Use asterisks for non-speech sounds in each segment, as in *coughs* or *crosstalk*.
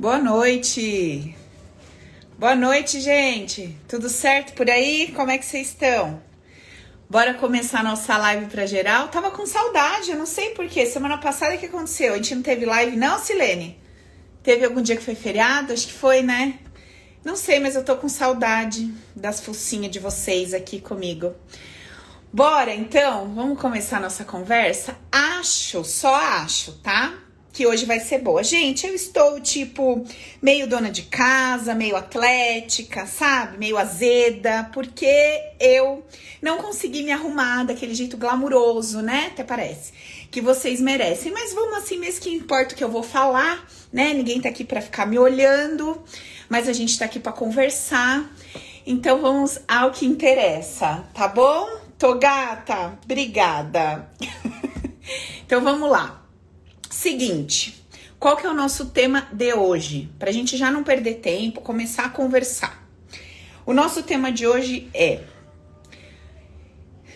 Boa noite. Boa noite, gente. Tudo certo por aí? Como é que vocês estão? Bora começar nossa live para geral. Tava com saudade, eu não sei porquê. Semana passada o que aconteceu? A gente não teve live, não, Silene? Teve algum dia que foi feriado? Acho que foi, né? Não sei, mas eu tô com saudade das focinhas de vocês aqui comigo. Bora então, vamos começar nossa conversa? Acho, só acho, tá? Que hoje vai ser boa. Gente, eu estou tipo meio dona de casa, meio atlética, sabe? Meio azeda, porque eu não consegui me arrumar daquele jeito glamuroso, né? Até parece que vocês merecem. Mas vamos assim mesmo que importa o que eu vou falar, né? Ninguém tá aqui para ficar me olhando, mas a gente tá aqui para conversar. Então vamos ao que interessa, tá bom? Tô gata, obrigada. *laughs* então vamos lá. Seguinte, qual que é o nosso tema de hoje? Para a gente já não perder tempo, começar a conversar. O nosso tema de hoje é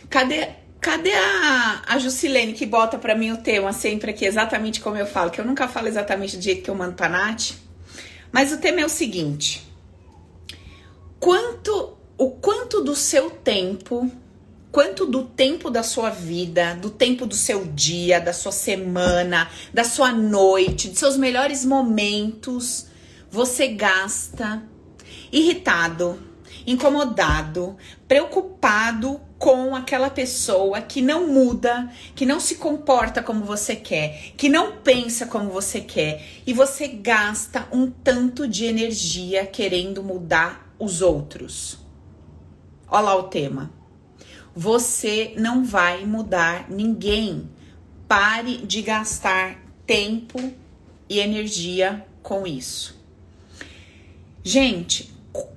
cadê cadê a, a Jusilene que bota para mim o tema sempre aqui exatamente como eu falo, que eu nunca falo exatamente do jeito que eu mando para Nath. Mas o tema é o seguinte: quanto o quanto do seu tempo quanto do tempo da sua vida, do tempo do seu dia, da sua semana, da sua noite, de seus melhores momentos você gasta irritado, incomodado, preocupado com aquela pessoa que não muda, que não se comporta como você quer, que não pensa como você quer e você gasta um tanto de energia querendo mudar os outros. Olha lá o tema você não vai mudar ninguém. Pare de gastar tempo e energia com isso. Gente,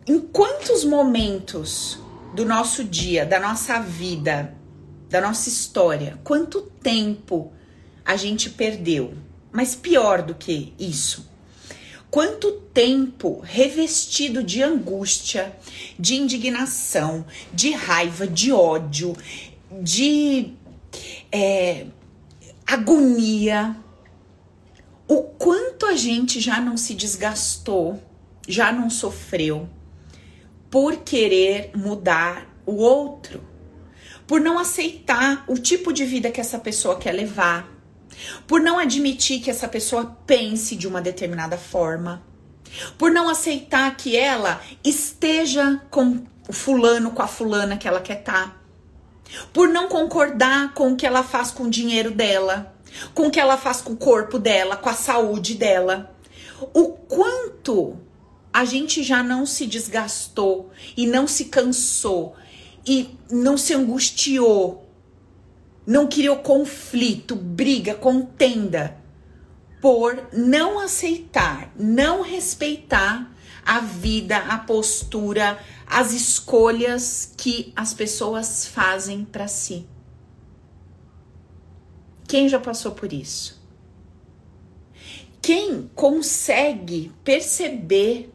em quantos momentos do nosso dia, da nossa vida, da nossa história, quanto tempo a gente perdeu? Mas pior do que isso, Quanto tempo revestido de angústia, de indignação, de raiva, de ódio, de é, agonia. O quanto a gente já não se desgastou, já não sofreu por querer mudar o outro, por não aceitar o tipo de vida que essa pessoa quer levar por não admitir que essa pessoa pense de uma determinada forma, por não aceitar que ela esteja com o fulano, com a fulana que ela quer estar, tá, por não concordar com o que ela faz com o dinheiro dela, com o que ela faz com o corpo dela, com a saúde dela. O quanto a gente já não se desgastou e não se cansou e não se angustiou não criou conflito, briga, contenda, por não aceitar, não respeitar a vida, a postura, as escolhas que as pessoas fazem para si. Quem já passou por isso? Quem consegue perceber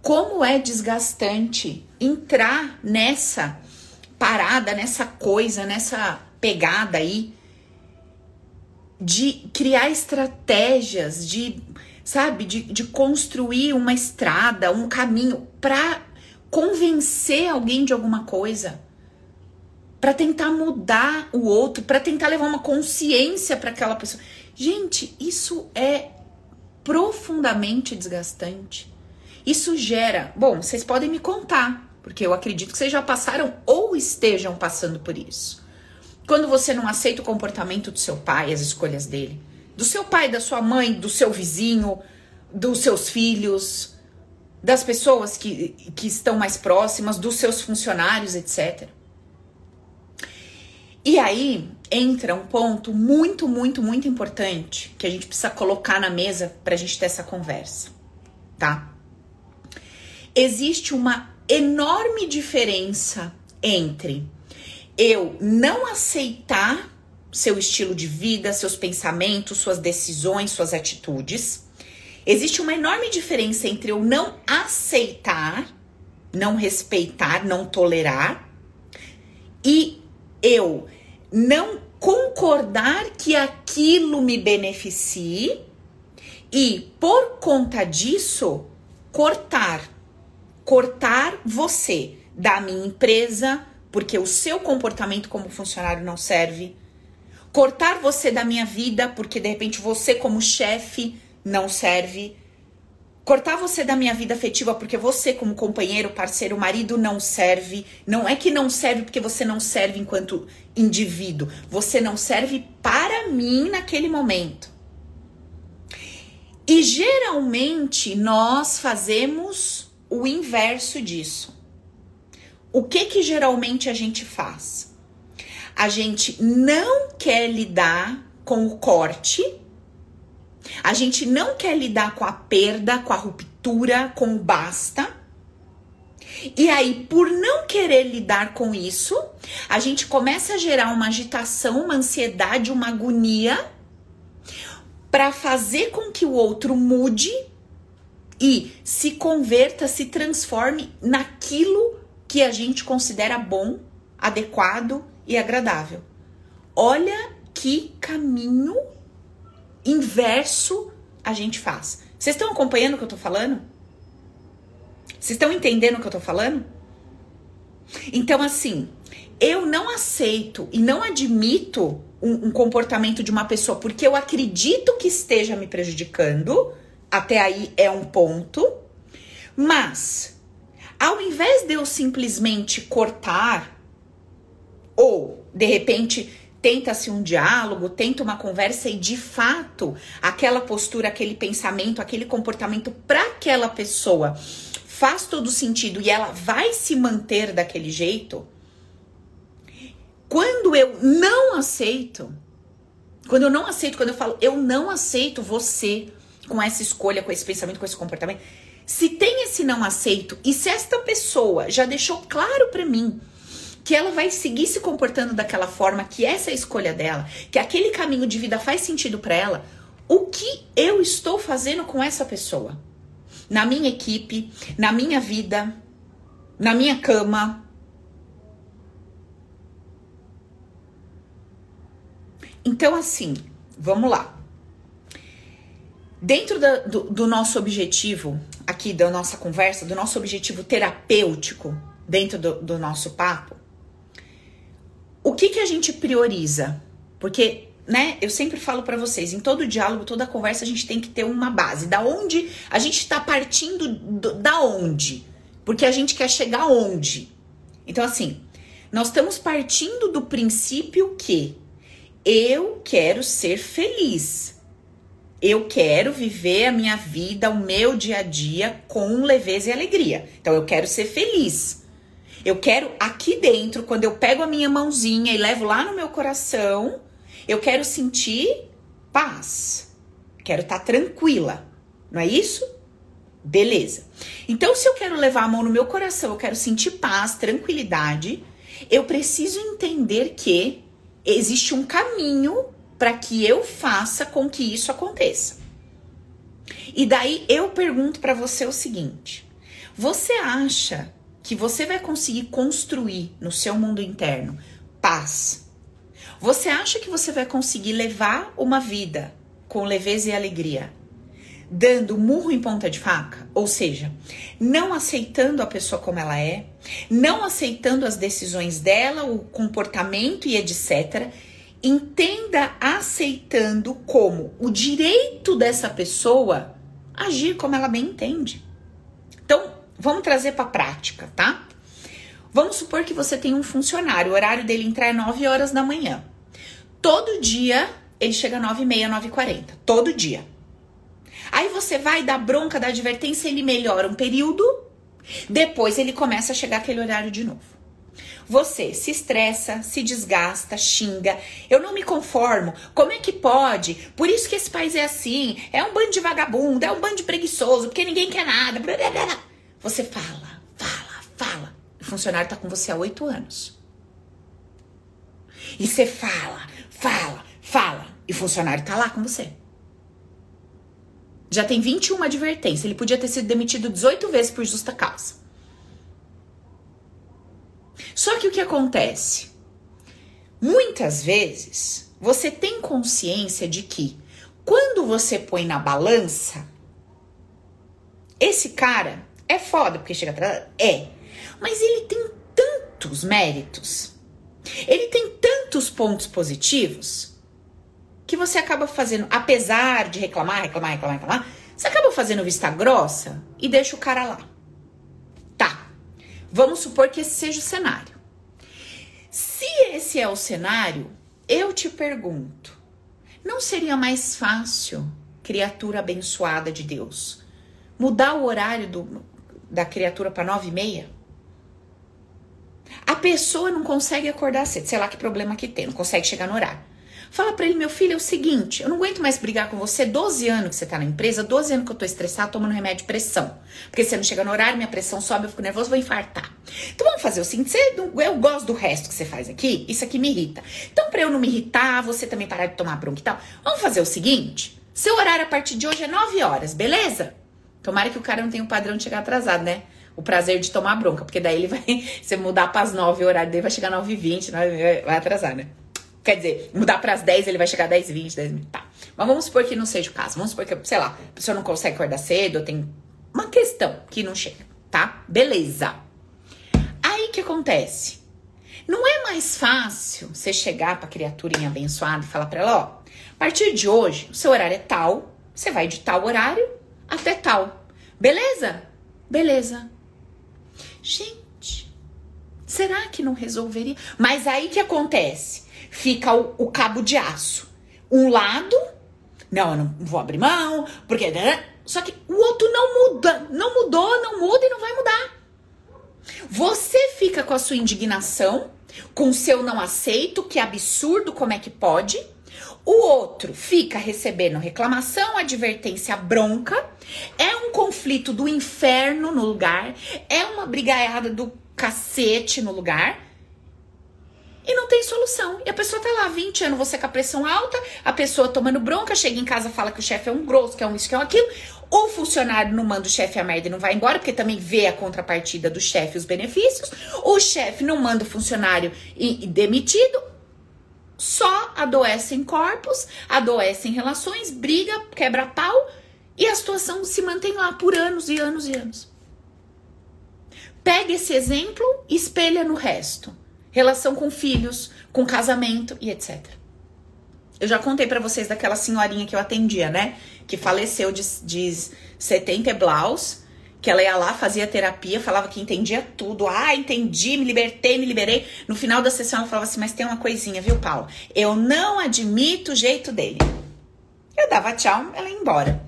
como é desgastante entrar nessa parada, nessa coisa, nessa pegada aí de criar estratégias, de, sabe, de, de construir uma estrada, um caminho para convencer alguém de alguma coisa, para tentar mudar o outro, para tentar levar uma consciência para aquela pessoa. Gente, isso é profundamente desgastante. Isso gera. Bom, vocês podem me contar, porque eu acredito que vocês já passaram ou estejam passando por isso. Quando você não aceita o comportamento do seu pai, as escolhas dele, do seu pai, da sua mãe, do seu vizinho, dos seus filhos, das pessoas que, que estão mais próximas, dos seus funcionários, etc. E aí entra um ponto muito, muito, muito importante que a gente precisa colocar na mesa para a gente ter essa conversa, tá? Existe uma enorme diferença entre eu não aceitar seu estilo de vida, seus pensamentos, suas decisões, suas atitudes. Existe uma enorme diferença entre eu não aceitar, não respeitar, não tolerar e eu não concordar que aquilo me beneficie E por conta disso, cortar. Cortar você da minha empresa, porque o seu comportamento como funcionário não serve. Cortar você da minha vida, porque de repente você como chefe não serve. Cortar você da minha vida afetiva porque você, como companheiro, parceiro, marido, não serve. Não é que não serve porque você não serve enquanto indivíduo. Você não serve para mim naquele momento. E geralmente nós fazemos o inverso disso. O que que geralmente a gente faz? A gente não quer lidar com o corte a gente não quer lidar com a perda, com a ruptura, com o basta. E aí, por não querer lidar com isso, a gente começa a gerar uma agitação, uma ansiedade, uma agonia para fazer com que o outro mude e se converta, se transforme naquilo que a gente considera bom, adequado e agradável. Olha que caminho inverso a gente faz. Vocês estão acompanhando o que eu tô falando? Vocês estão entendendo o que eu tô falando? Então, assim, eu não aceito e não admito um, um, comportamento de uma pessoa porque eu acredito que esteja me prejudicando. Até aí é um ponto. Mas, ao invés de eu simplesmente cortar, ou de repente tenta-se um diálogo, tenta uma conversa e de fato aquela postura, aquele pensamento, aquele comportamento para aquela pessoa faz todo sentido e ela vai se manter daquele jeito. Quando eu não aceito, quando eu não aceito, quando eu falo eu não aceito você com essa escolha, com esse pensamento, com esse comportamento, se tem esse não aceito e se esta pessoa já deixou claro para mim que ela vai seguir se comportando daquela forma, que essa é a escolha dela, que aquele caminho de vida faz sentido para ela, o que eu estou fazendo com essa pessoa? Na minha equipe, na minha vida, na minha cama. Então, assim, vamos lá. Dentro da, do, do nosso objetivo, aqui da nossa conversa, do nosso objetivo terapêutico, dentro do, do nosso papo, o que, que a gente prioriza? Porque, né, eu sempre falo para vocês, em todo diálogo, toda conversa, a gente tem que ter uma base. Da onde a gente tá partindo, do, da onde? Porque a gente quer chegar onde? Então, assim, nós estamos partindo do princípio que eu quero ser feliz. Eu quero viver a minha vida, o meu dia a dia com leveza e alegria. Então, eu quero ser feliz. Eu quero aqui dentro, quando eu pego a minha mãozinha e levo lá no meu coração, eu quero sentir paz. Quero estar tá tranquila. Não é isso? Beleza. Então, se eu quero levar a mão no meu coração, eu quero sentir paz, tranquilidade, eu preciso entender que existe um caminho para que eu faça com que isso aconteça. E daí eu pergunto para você o seguinte: você acha que você vai conseguir construir no seu mundo interno paz, você acha que você vai conseguir levar uma vida com leveza e alegria, dando murro em ponta de faca? Ou seja, não aceitando a pessoa como ela é, não aceitando as decisões dela, o comportamento e etc. Entenda aceitando como o direito dessa pessoa agir como ela bem entende. Então, Vamos trazer para prática, tá? Vamos supor que você tem um funcionário, o horário dele entrar é 9 horas da manhã. Todo dia ele chega às 9 e meia, 9 e 40. Todo dia. Aí você vai dar bronca, da advertência, ele melhora um período, depois ele começa a chegar aquele horário de novo. Você se estressa, se desgasta, xinga. Eu não me conformo. Como é que pode? Por isso que esse país é assim. É um bando de vagabundo, é um bando de preguiçoso, porque ninguém quer nada. Você fala, fala, fala. O funcionário tá com você há oito anos. E você fala, fala, fala. E o funcionário tá lá com você. Já tem 21 advertências. Ele podia ter sido demitido 18 vezes por justa causa. Só que o que acontece? Muitas vezes você tem consciência de que Quando você põe na balança, esse cara é foda porque chega atrás. É. Mas ele tem tantos méritos. Ele tem tantos pontos positivos que você acaba fazendo, apesar de reclamar, reclamar, reclamar, reclamar, você acaba fazendo vista grossa e deixa o cara lá. Vamos supor que esse seja o cenário. Se esse é o cenário, eu te pergunto: não seria mais fácil, criatura abençoada de Deus, mudar o horário do, da criatura para nove e meia? A pessoa não consegue acordar cedo, sei lá que problema que tem, não consegue chegar no horário. Fala para ele, meu filho, é o seguinte, eu não aguento mais brigar com você, 12 anos que você tá na empresa, 12 anos que eu tô estressado tomando remédio de pressão. Porque você não chega no horário, minha pressão sobe, eu fico nervoso, vou infartar. Então vamos fazer o seguinte, você, eu gosto do resto que você faz aqui, isso aqui me irrita. Então para eu não me irritar, você também parar de tomar bronca e tal, vamos fazer o seguinte, seu horário a partir de hoje é 9 horas, beleza? Tomara que o cara não tenha o padrão de chegar atrasado, né? O prazer de tomar bronca, porque daí ele vai, *laughs* você mudar para as 9 o horário dele vai chegar 9 e 20, vai atrasar, né? Quer dizer, mudar para as 10, ele vai chegar a 10, 20, 10, 20. Tá. Mas vamos supor que não seja o caso. Vamos supor que, sei lá, a pessoa não consegue acordar cedo, tem uma questão que não chega, tá? Beleza. Aí que acontece? Não é mais fácil você chegar pra criaturinha abençoada e falar pra ela, ó, a partir de hoje, o seu horário é tal, você vai de tal horário até tal. Beleza? Beleza. Gente, será que não resolveria? Mas aí que acontece? Fica o, o cabo de aço. Um lado, não, eu não vou abrir mão, porque. Né? Só que o outro não muda. Não mudou, não muda e não vai mudar. Você fica com a sua indignação, com o seu não aceito, que absurdo, como é que pode? O outro fica recebendo reclamação, advertência, bronca. É um conflito do inferno no lugar. É uma brigaiada do cacete no lugar e não tem solução. E a pessoa tá lá 20 anos, você com a pressão alta, a pessoa tomando bronca, chega em casa fala que o chefe é um grosso, que é um isso, que é um aquilo. O funcionário não manda o chefe a merda e não vai embora, porque também vê a contrapartida do chefe os benefícios. O chefe não manda o funcionário e, e demitido. Só adoece em corpos, adoece em relações, briga, quebra pau e a situação se mantém lá por anos e anos e anos. Pega esse exemplo espelha no resto relação com filhos, com casamento e etc. Eu já contei para vocês daquela senhorinha que eu atendia, né? Que faleceu de, de 70 blaus, que ela ia lá, fazia terapia, falava que entendia tudo. Ah, entendi, me libertei, me liberei. No final da sessão ela falava assim: Mas tem uma coisinha, viu, Paulo? Eu não admito o jeito dele. Eu dava tchau, ela ia embora.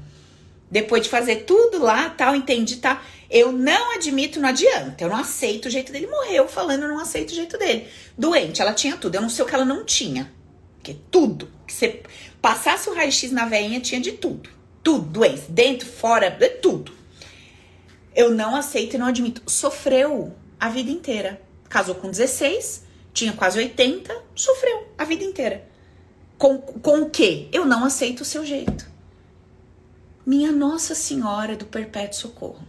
Depois de fazer tudo lá, tal, entendi, tá? Eu não admito, não adianta. Eu não aceito o jeito dele. Morreu falando, eu não aceito o jeito dele. Doente, ela tinha tudo. Eu não sei o que ela não tinha. Porque tudo. Que você passasse o raio-x na veinha, tinha de tudo. Tudo, doença. Dentro, fora, tudo. Eu não aceito e não admito. Sofreu a vida inteira. Casou com 16, tinha quase 80, sofreu a vida inteira. Com, com o quê? Eu não aceito o seu jeito. Minha Nossa Senhora do Perpétuo Socorro.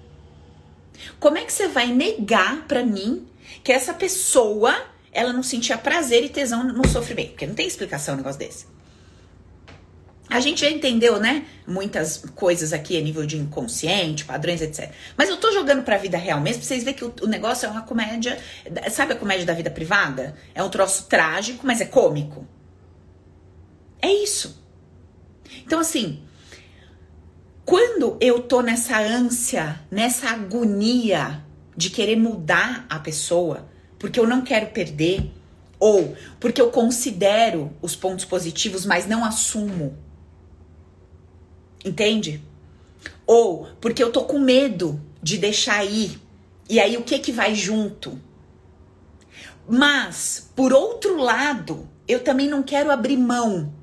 Como é que você vai negar para mim que essa pessoa ela não sentia prazer e tesão no sofrimento? Porque não tem explicação um negócio desse. A gente já entendeu, né? Muitas coisas aqui a nível de inconsciente, padrões, etc. Mas eu tô jogando pra vida real mesmo, pra vocês verem que o, o negócio é uma comédia. Sabe a comédia da vida privada? É um troço trágico, mas é cômico. É isso. Então, assim, quando eu tô nessa ânsia, nessa agonia de querer mudar a pessoa, porque eu não quero perder, ou porque eu considero os pontos positivos, mas não assumo. Entende? Ou porque eu tô com medo de deixar ir. E aí o que que vai junto? Mas, por outro lado, eu também não quero abrir mão.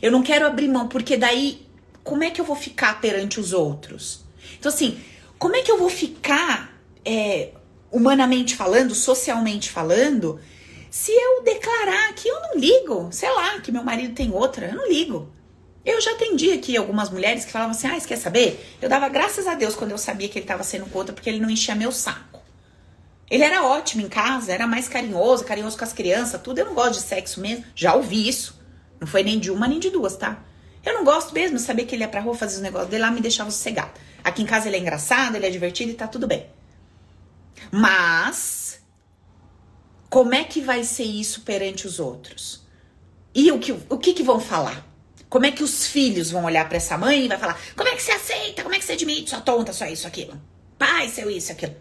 Eu não quero abrir mão, porque daí como é que eu vou ficar perante os outros? Então, assim, como é que eu vou ficar, é, humanamente falando, socialmente falando, se eu declarar que eu não ligo, sei lá, que meu marido tem outra, eu não ligo. Eu já atendi aqui algumas mulheres que falavam assim: ah, quer saber? Eu dava graças a Deus quando eu sabia que ele estava sendo com outra, porque ele não enchia meu saco. Ele era ótimo em casa, era mais carinhoso, carinhoso com as crianças, tudo. Eu não gosto de sexo mesmo. Já ouvi isso. Não foi nem de uma nem de duas, tá? Eu não gosto mesmo, saber que ele ia pra rua fazer os negócios dele lá me deixava sossegado. Aqui em casa ele é engraçado, ele é divertido e tá tudo bem. Mas como é que vai ser isso perante os outros? E o que, o que, que vão falar? Como é que os filhos vão olhar para essa mãe e vai falar: como é que você aceita? Como é que você admite? Sua tonta, só isso, aquilo. Pai, seu isso, aquilo.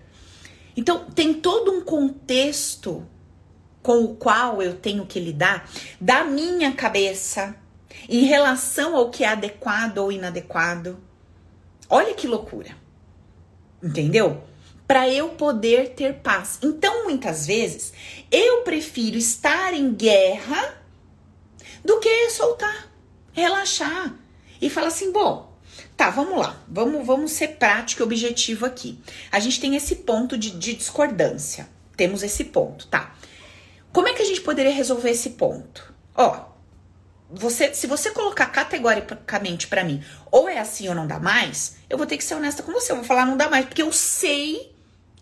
Então, tem todo um contexto com o qual eu tenho que lidar da minha cabeça em relação ao que é adequado ou inadequado. Olha que loucura. Entendeu? Para eu poder ter paz. Então, muitas vezes, eu prefiro estar em guerra do que soltar, relaxar e falar assim: bom, Tá, vamos lá. Vamos, vamos ser prático e objetivo aqui. A gente tem esse ponto de, de discordância. Temos esse ponto, tá? Como é que a gente poderia resolver esse ponto? Ó, você, se você colocar categoricamente para mim, ou é assim ou não dá mais, eu vou ter que ser honesta com você. Eu vou falar não dá mais, porque eu sei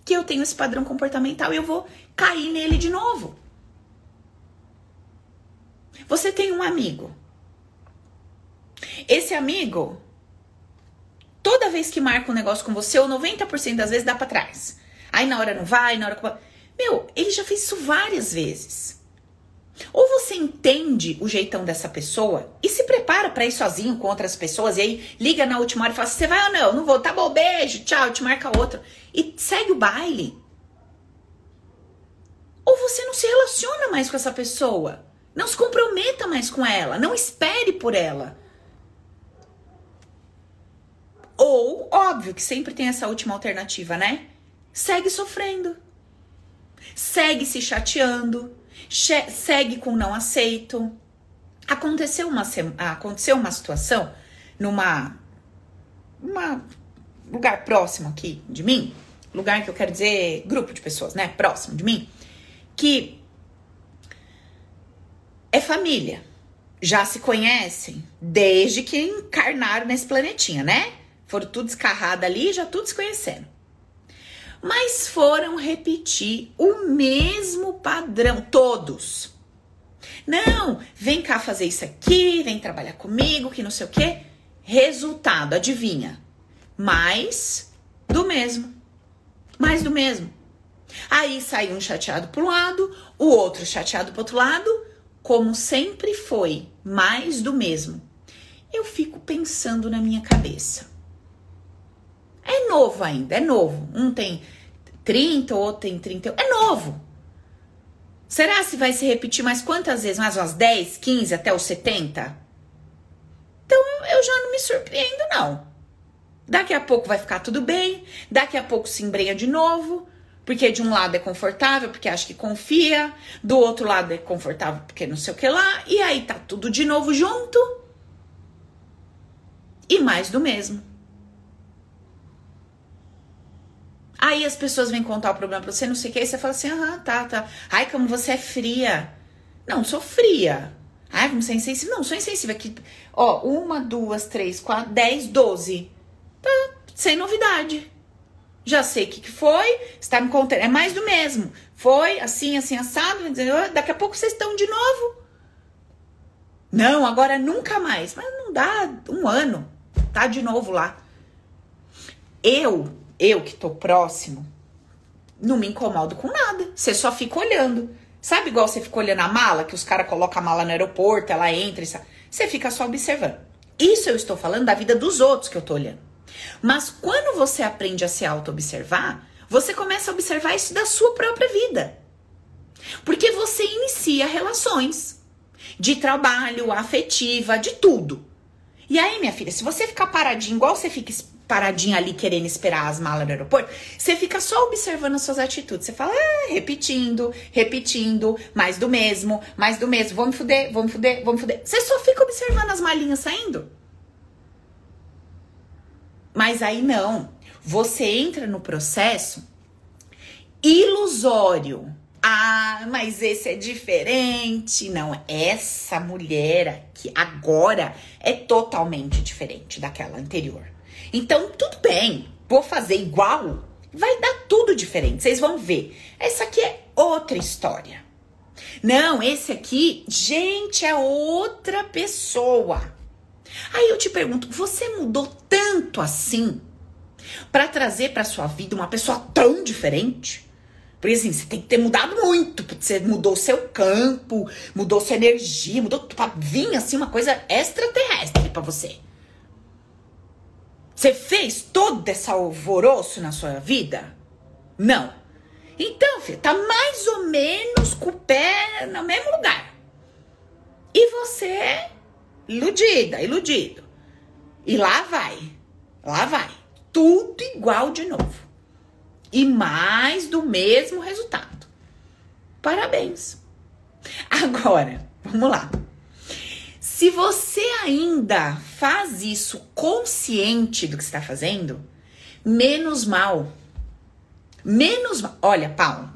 que eu tenho esse padrão comportamental e eu vou cair nele de novo. Você tem um amigo. Esse amigo Toda vez que marca um negócio com você, ou 90% das vezes dá para trás. Aí na hora não vai, na hora. Meu, ele já fez isso várias vezes. Ou você entende o jeitão dessa pessoa e se prepara para ir sozinho com outras pessoas, e aí liga na última hora e fala: Você vai ou não? Não vou, tá bom, beijo, tchau, te marca outro. E segue o baile. Ou você não se relaciona mais com essa pessoa. Não se comprometa mais com ela. Não espere por ela. Ou, óbvio que sempre tem essa última alternativa, né? Segue sofrendo. Segue se chateando. Segue com não aceito. Aconteceu uma, aconteceu uma situação numa uma lugar próximo aqui de mim, lugar que eu quero dizer grupo de pessoas, né? Próximo de mim, que é família. Já se conhecem desde que encarnaram nesse planetinha, né? Foram tudo escarrado ali, já tudo se conhecendo. Mas foram repetir o mesmo padrão, todos. Não, vem cá fazer isso aqui, vem trabalhar comigo, que não sei o quê. Resultado, adivinha? Mais do mesmo. Mais do mesmo. Aí sai um chateado para um lado, o outro chateado para outro lado, como sempre foi, mais do mesmo. Eu fico pensando na minha cabeça. É novo ainda, é novo. Um tem 30, outro tem 30. É novo. Será se vai se repetir mais quantas vezes? Mais umas 10, 15 até os 70? Então eu já não me surpreendo, não. Daqui a pouco vai ficar tudo bem, daqui a pouco se embrenha de novo, porque de um lado é confortável, porque acha que confia, do outro lado é confortável porque não sei o que lá, e aí tá tudo de novo junto. E mais do mesmo. Aí as pessoas vêm contar o problema pra você, não sei o que, aí você fala assim, aham, tá, tá. Ai, como você é fria. Não, sou fria. Ai, como você é insensível. Não, sou insensível. Aqui, ó, uma, duas, três, quatro, dez, doze. Tá, sem novidade. Já sei o que, que foi, está me contando. É mais do mesmo. Foi assim, assim, assado. Daqui a pouco vocês estão de novo. Não, agora nunca mais. Mas não dá um ano. Tá de novo lá. Eu eu que tô próximo, não me incomodo com nada. Você só fica olhando. Sabe igual você fica olhando a mala, que os caras colocam a mala no aeroporto, ela entra e sai. Você fica só observando. Isso eu estou falando da vida dos outros que eu tô olhando. Mas quando você aprende a se auto-observar, você começa a observar isso da sua própria vida. Porque você inicia relações de trabalho, afetiva, de tudo. E aí, minha filha, se você ficar paradinho igual você fica paradinha ali querendo esperar as malas no aeroporto, você fica só observando as suas atitudes. Você fala, ah, repetindo, repetindo, mais do mesmo, mais do mesmo, vamos fuder, vamos fuder, vamos fuder. Você só fica observando as malinhas saindo. Mas aí não. Você entra no processo ilusório. Ah, mas esse é diferente. Não, essa mulher aqui agora é totalmente diferente daquela anterior. Então, tudo bem, vou fazer igual, vai dar tudo diferente. Vocês vão ver. Essa aqui é outra história. Não, esse aqui, gente, é outra pessoa. Aí eu te pergunto, você mudou tanto assim para trazer para sua vida uma pessoa tão diferente? Porque assim, você tem que ter mudado muito, porque você mudou seu campo, mudou sua energia, mudou pra vir assim uma coisa extraterrestre para você. Você fez todo esse alvoroço na sua vida? Não. Então, filho, tá mais ou menos com o pé no mesmo lugar. E você iludida, iludido. E lá vai. Lá vai. Tudo igual de novo. E mais do mesmo resultado. Parabéns. Agora, vamos lá. Se você ainda faz isso consciente do que está fazendo, menos mal. Menos mal. Olha, Paulo,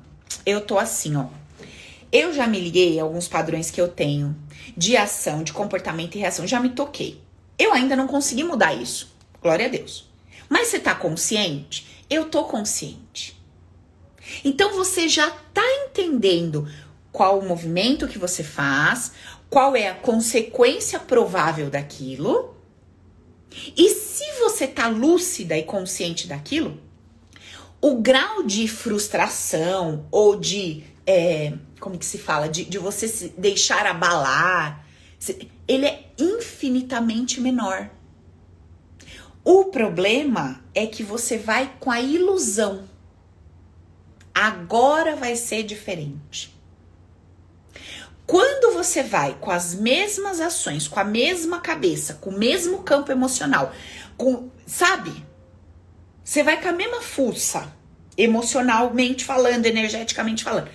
eu tô assim, ó. Eu já me liguei a alguns padrões que eu tenho de ação, de comportamento e reação. Já me toquei. Eu ainda não consegui mudar isso. Glória a Deus. Mas você tá consciente? Eu tô consciente. Então você já tá entendendo qual o movimento que você faz, qual é a consequência provável daquilo. E se você tá lúcida e consciente daquilo, o grau de frustração ou de é, como que se fala, de, de você se deixar abalar, ele é infinitamente menor. O problema é que você vai com a ilusão. Agora vai ser diferente. Quando você vai com as mesmas ações, com a mesma cabeça, com o mesmo campo emocional, com, sabe? Você vai com a mesma força, emocionalmente falando, energeticamente falando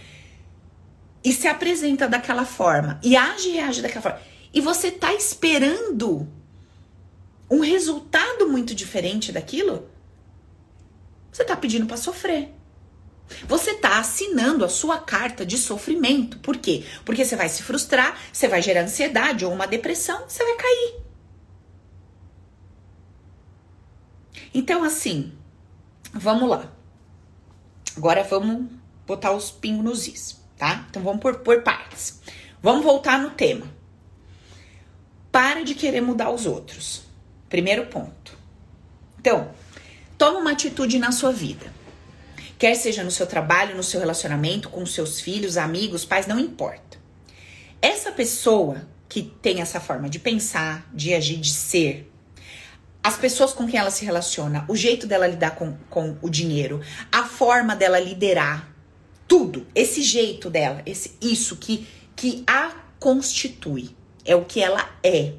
e se apresenta daquela forma e age e reage daquela forma, e você tá esperando um resultado muito diferente daquilo, você tá pedindo para sofrer. Você tá assinando a sua carta de sofrimento. Por quê? Porque você vai se frustrar, você vai gerar ansiedade ou uma depressão, você vai cair. Então, assim, vamos lá. Agora vamos botar os pingos nos is tá? Então vamos por, por partes. Vamos voltar no tema. Para de querer mudar os outros. Primeiro ponto. Então, toma uma atitude na sua vida. Quer seja no seu trabalho, no seu relacionamento, com seus filhos, amigos, pais, não importa. Essa pessoa que tem essa forma de pensar, de agir, de ser, as pessoas com quem ela se relaciona, o jeito dela lidar com, com o dinheiro, a forma dela liderar, tudo, esse jeito dela, esse isso que que a constitui, é o que ela é,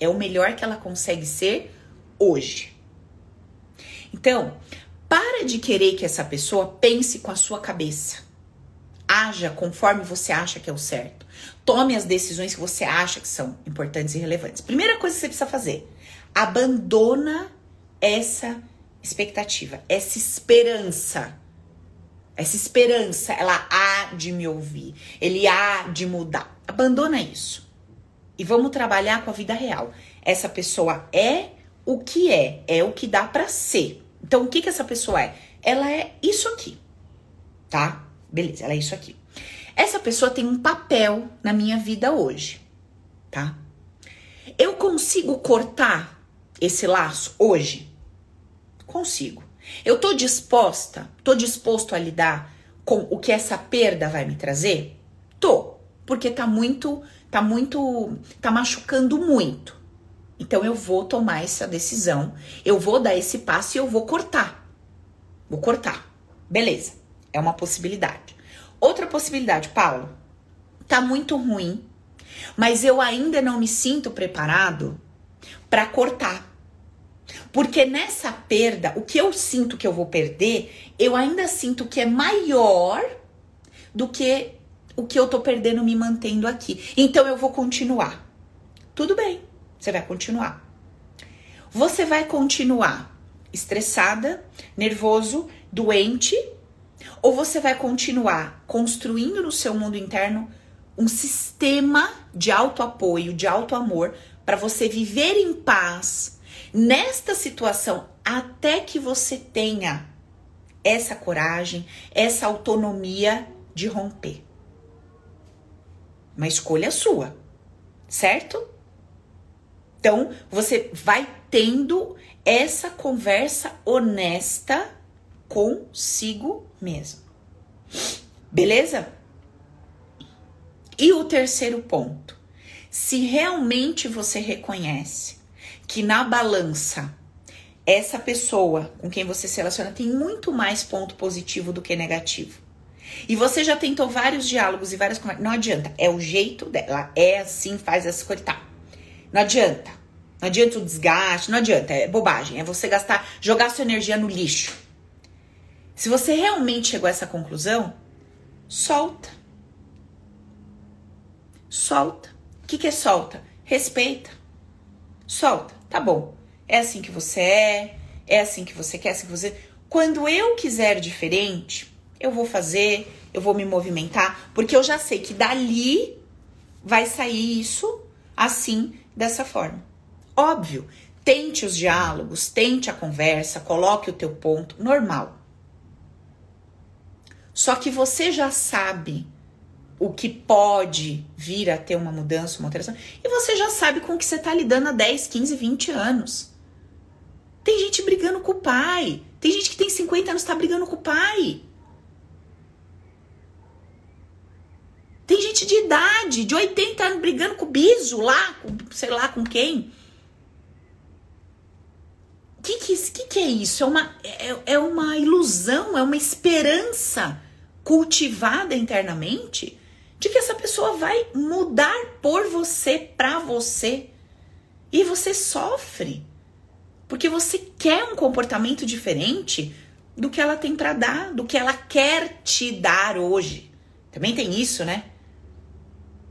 é o melhor que ela consegue ser hoje. Então, para de querer que essa pessoa pense com a sua cabeça. Haja conforme você acha que é o certo. Tome as decisões que você acha que são importantes e relevantes. Primeira coisa que você precisa fazer: abandona essa expectativa, essa esperança essa esperança, ela há de me ouvir, ele há de mudar. Abandona isso. E vamos trabalhar com a vida real. Essa pessoa é o que é, é o que dá para ser. Então, o que que essa pessoa é? Ela é isso aqui. Tá? Beleza, ela é isso aqui. Essa pessoa tem um papel na minha vida hoje, tá? Eu consigo cortar esse laço hoje? Consigo. Eu tô disposta, tô disposto a lidar com o que essa perda vai me trazer? Tô, porque tá muito, tá muito, tá machucando muito. Então eu vou tomar essa decisão, eu vou dar esse passo e eu vou cortar. Vou cortar. Beleza. É uma possibilidade. Outra possibilidade, Paulo, tá muito ruim, mas eu ainda não me sinto preparado para cortar. Porque nessa perda, o que eu sinto que eu vou perder, eu ainda sinto que é maior do que o que eu tô perdendo me mantendo aqui. Então eu vou continuar. Tudo bem, você vai continuar. Você vai continuar estressada, nervoso, doente, ou você vai continuar construindo no seu mundo interno um sistema de autoapoio, de autoamor, para você viver em paz, nesta situação até que você tenha essa coragem, essa autonomia de romper. Uma escolha sua, certo? Então, você vai tendo essa conversa honesta consigo mesmo. Beleza? E o terceiro ponto. Se realmente você reconhece que na balança essa pessoa com quem você se relaciona tem muito mais ponto positivo do que negativo. E você já tentou vários diálogos e várias conversas. Não adianta. É o jeito dela. É assim, faz essa coisa. Tá. Não adianta. Não adianta o desgaste. Não adianta. É bobagem. É você gastar, jogar sua energia no lixo. Se você realmente chegou a essa conclusão, solta. Solta. O que, que é solta? Respeita. Solta. Tá bom. É assim que você é. É assim que você quer. É assim que você. Quando eu quiser diferente, eu vou fazer, eu vou me movimentar, porque eu já sei que dali vai sair isso assim, dessa forma. Óbvio, tente os diálogos, tente a conversa, coloque o teu ponto, normal. Só que você já sabe o que pode vir a ter uma mudança, uma alteração, e você já sabe com o que você está lidando há 10, 15, 20 anos. Tem gente brigando com o pai. Tem gente que tem 50 anos está brigando com o pai. Tem gente de idade, de 80 anos, brigando com o biso lá, com, sei lá com quem. O que, que, que, que é isso? É uma, é, é uma ilusão, é uma esperança cultivada internamente de que essa pessoa vai mudar por você, pra você. E você sofre. Porque você quer um comportamento diferente do que ela tem para dar, do que ela quer te dar hoje. Também tem isso, né?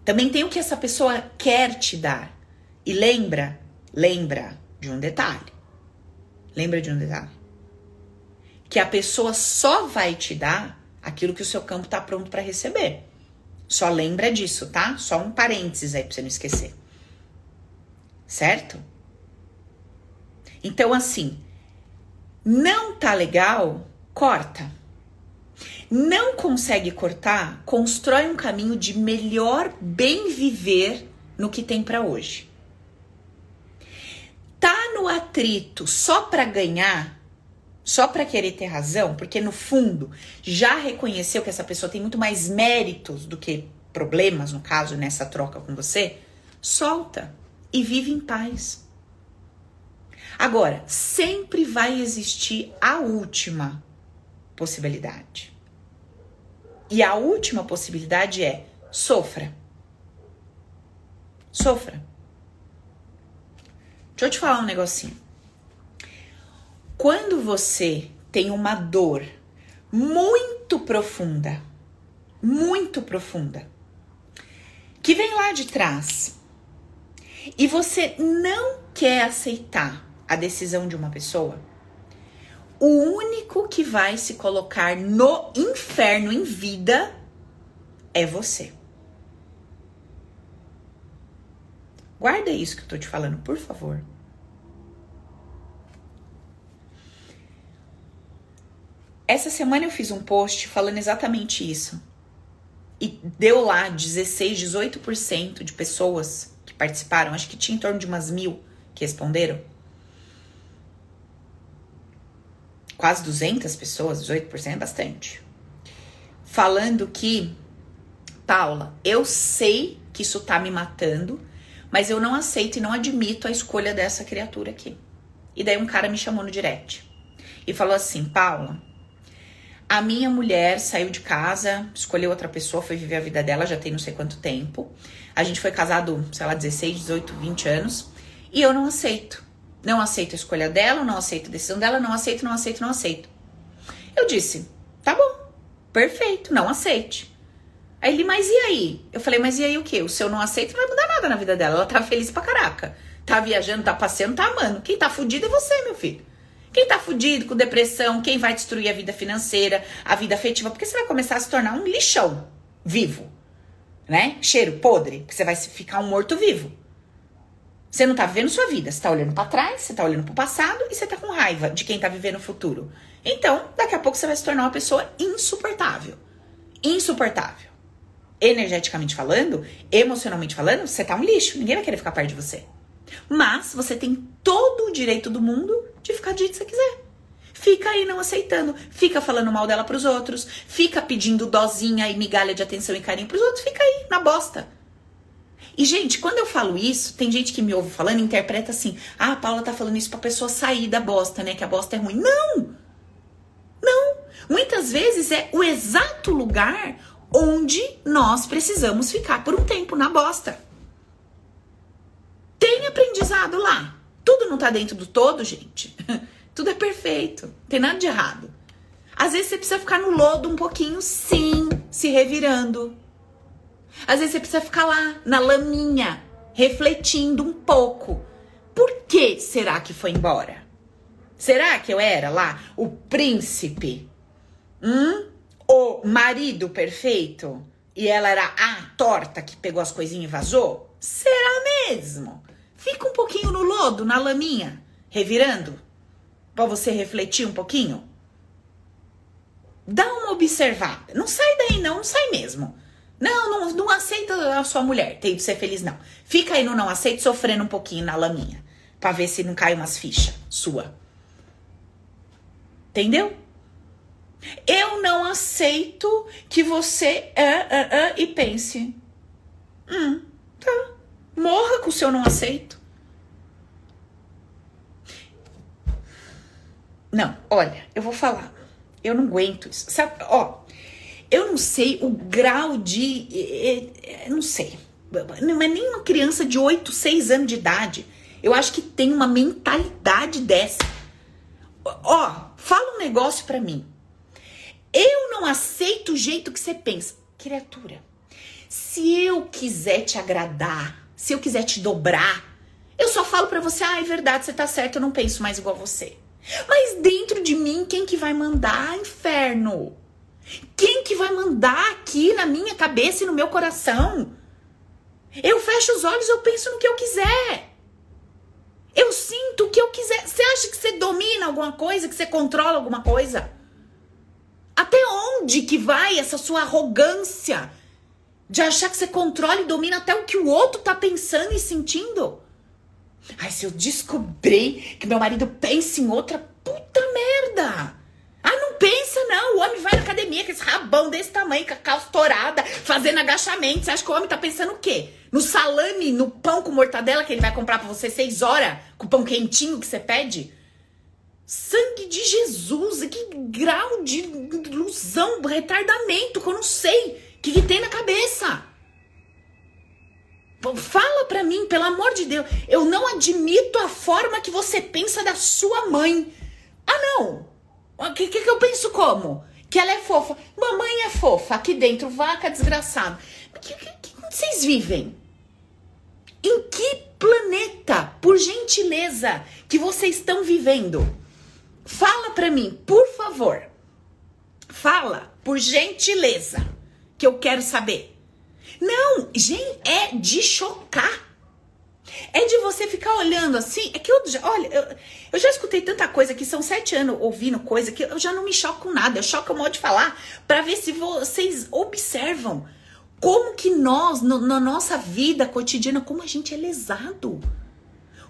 Também tem o que essa pessoa quer te dar. E lembra, lembra de um detalhe. Lembra de um detalhe. Que a pessoa só vai te dar aquilo que o seu campo está pronto para receber. Só lembra disso, tá? Só um parênteses aí para você não esquecer. Certo? Então, assim, não tá legal, corta não consegue cortar, constrói um caminho de melhor bem viver no que tem para hoje. Tá no atrito só para ganhar, só para querer ter razão, porque no fundo já reconheceu que essa pessoa tem muito mais méritos do que problemas, no caso, nessa troca com você, solta e vive em paz. Agora, sempre vai existir a última possibilidade. E a última possibilidade é sofra. Sofra. Deixa eu te falar um negocinho. Quando você tem uma dor muito profunda, muito profunda, que vem lá de trás, e você não quer aceitar a decisão de uma pessoa, o único que vai se colocar no inferno em vida é você. Guarda isso que eu tô te falando, por favor. Essa semana eu fiz um post falando exatamente isso. E deu lá 16, 18% de pessoas que participaram. Acho que tinha em torno de umas mil que responderam. Quase 200 pessoas, 18% é bastante. Falando que, Paula, eu sei que isso tá me matando, mas eu não aceito e não admito a escolha dessa criatura aqui. E daí um cara me chamou no direct e falou assim: Paula, a minha mulher saiu de casa, escolheu outra pessoa, foi viver a vida dela, já tem não sei quanto tempo. A gente foi casado, sei lá, 16, 18, 20 anos, e eu não aceito. Não aceito a escolha dela, não aceito a decisão dela, não aceito, não aceito, não aceito. Eu disse, tá bom, perfeito, não aceite. Aí ele, mas e aí? Eu falei, mas e aí o quê? O seu não aceita não vai mudar nada na vida dela. Ela tá feliz pra caraca. Tá viajando, tá passeando, tá amando. Quem tá fudido é você, meu filho. Quem tá fudido com depressão, quem vai destruir a vida financeira, a vida afetiva, porque você vai começar a se tornar um lixão vivo, né? Cheiro podre, porque você vai ficar um morto vivo. Você não tá vivendo sua vida, você tá olhando para trás, você tá olhando pro passado e você tá com raiva de quem tá vivendo o futuro. Então, daqui a pouco você vai se tornar uma pessoa insuportável. Insuportável. Energeticamente falando, emocionalmente falando, você tá um lixo, ninguém vai querer ficar perto de você. Mas você tem todo o direito do mundo de ficar do jeito que você quiser. Fica aí não aceitando, fica falando mal dela pros outros, fica pedindo dozinha e migalha de atenção e carinho pros outros, fica aí na bosta. E, gente, quando eu falo isso, tem gente que me ouve falando e interpreta assim: ah, a Paula tá falando isso pra pessoa sair da bosta, né? Que a bosta é ruim. Não! Não! Muitas vezes é o exato lugar onde nós precisamos ficar por um tempo na bosta. Tem aprendizado lá. Tudo não tá dentro do todo, gente. *laughs* Tudo é perfeito. Não tem nada de errado. Às vezes você precisa ficar no lodo um pouquinho, sim, se revirando. Às vezes você precisa ficar lá, na laminha, refletindo um pouco. Por que será que foi embora? Será que eu era lá o príncipe? Hum? O marido perfeito? E ela era a torta que pegou as coisinhas e vazou? Será mesmo? Fica um pouquinho no lodo, na laminha, revirando, para você refletir um pouquinho. Dá uma observada. Não sai daí, não, não sai mesmo. Não, não, não aceita a sua mulher. Tem de ser feliz, não. Fica aí no não aceito, sofrendo um pouquinho na laminha. Pra ver se não cai umas fichas sua. Entendeu? Eu não aceito que você é, é, é, e pense. Hum, tá. Morra com o seu não aceito. Não, olha, eu vou falar. Eu não aguento isso. Sabe, ó, eu não sei o grau de. Não sei. Não é nem uma criança de 8, 6 anos de idade. Eu acho que tem uma mentalidade dessa. Ó, fala um negócio para mim. Eu não aceito o jeito que você pensa. Criatura, se eu quiser te agradar, se eu quiser te dobrar, eu só falo para você, ah, é verdade, você tá certo, eu não penso mais igual você. Mas dentro de mim, quem que vai mandar, inferno? Quem que vai mandar aqui na minha cabeça e no meu coração? Eu fecho os olhos, eu penso no que eu quiser. Eu sinto o que eu quiser. Você acha que você domina alguma coisa, que você controla alguma coisa? Até onde que vai essa sua arrogância de achar que você controla e domina até o que o outro tá pensando e sentindo? Ai, se eu descobrir que meu marido pensa em outra, puta merda! Ah, não pensa não. O homem vai na academia com esse rabão desse tamanho, com a calça torada, fazendo agachamento. Você acha que o homem tá pensando o quê? No salame, no pão com mortadela que ele vai comprar pra você seis horas, com o pão quentinho que você pede? Sangue de Jesus, que grau de ilusão, retardamento que eu não sei o que, que tem na cabeça. Fala pra mim, pelo amor de Deus. Eu não admito a forma que você pensa da sua mãe. Ah, não. O que, que, que eu penso como? Que ela é fofa. Mamãe é fofa. Aqui dentro, vaca desgraçada. Que, que, que vocês vivem? Em que planeta, por gentileza, que vocês estão vivendo? Fala pra mim, por favor. Fala, por gentileza, que eu quero saber. Não, gente, é de chocar. É de você ficar olhando assim. É que eu já, olha, eu, eu já escutei tanta coisa que são sete anos ouvindo coisa que eu já não me choco com nada. Eu choco o modo de falar para ver se vocês observam como que nós, no, na nossa vida cotidiana, como a gente é lesado.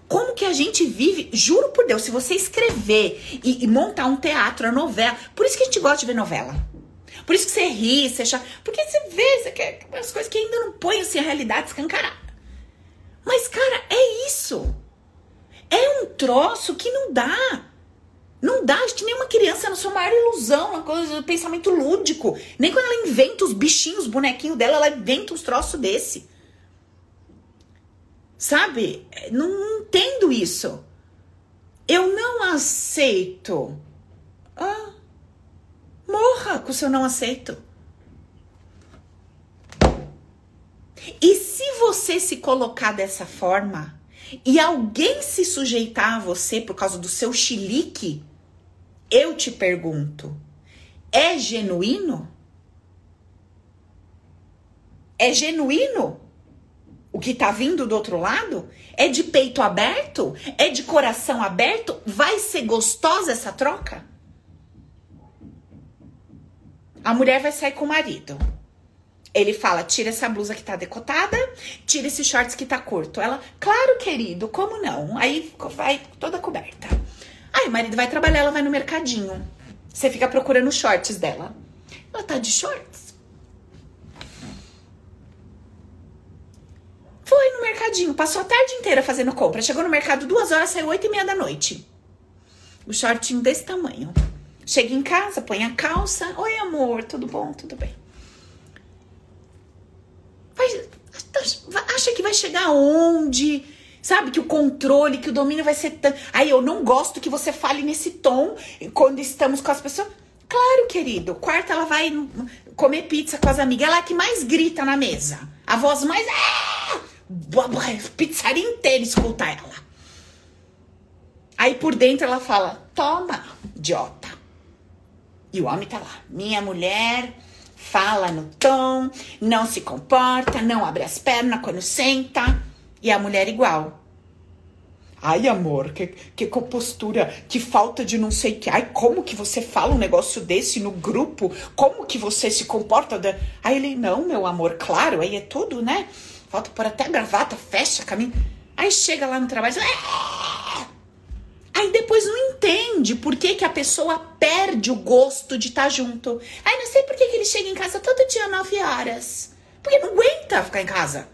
Como que a gente vive, juro por Deus, se você escrever e, e montar um teatro, a novela, por isso que a gente gosta de ver novela. Por isso que você ri, você chora, porque você vê você quer, as coisas que ainda não põem assim, a realidade escancarada. Mas, cara, isso. É um troço que não dá. Não dá, acho que nenhuma criança na sua maior ilusão, uma coisa, um pensamento lúdico. Nem quando ela inventa os bichinhos, os bonequinhos dela, ela inventa uns troços desse. Sabe? Não, não entendo isso. Eu não aceito. Ah, morra com o seu não aceito. E se você se colocar dessa forma e alguém se sujeitar a você por causa do seu chilique, eu te pergunto: é genuíno? É genuíno? O que tá vindo do outro lado? É de peito aberto? É de coração aberto? Vai ser gostosa essa troca? A mulher vai sair com o marido. Ele fala: tira essa blusa que tá decotada, tira esse shorts que tá curto. Ela, claro, querido, como não? Aí vai toda coberta. Aí o marido vai trabalhar, ela vai no mercadinho. Você fica procurando shorts dela. Ela tá de shorts. Foi no mercadinho, passou a tarde inteira fazendo compra. Chegou no mercado duas horas, saiu oito e meia da noite. O shortinho desse tamanho. Chega em casa, põe a calça. Oi, amor, tudo bom? Tudo bem. Vai, acha que vai chegar onde? Sabe que o controle, que o domínio vai ser tão. Aí eu não gosto que você fale nesse tom quando estamos com as pessoas. Claro, querido. Quarta ela vai comer pizza com as amigas. Ela é a que mais grita na mesa. A voz mais. Ah! Pizzaria inteira escuta ela. Aí por dentro ela fala: Toma, idiota. E o homem tá lá. Minha mulher fala no tom, não se comporta, não abre as pernas quando senta. E a mulher igual. Ai, amor, que, que postura, que falta de não sei que. Ai, como que você fala um negócio desse no grupo? Como que você se comporta? Da... Aí ele, não, meu amor, claro, aí é tudo, né? Falta por até gravata, fecha caminho. Aí chega lá no trabalho. Ah! Aí depois não entende por que, que a pessoa perde o gosto de estar tá junto. Aí não sei por que, que ele chega em casa todo dia 9 horas. Porque não aguenta ficar em casa.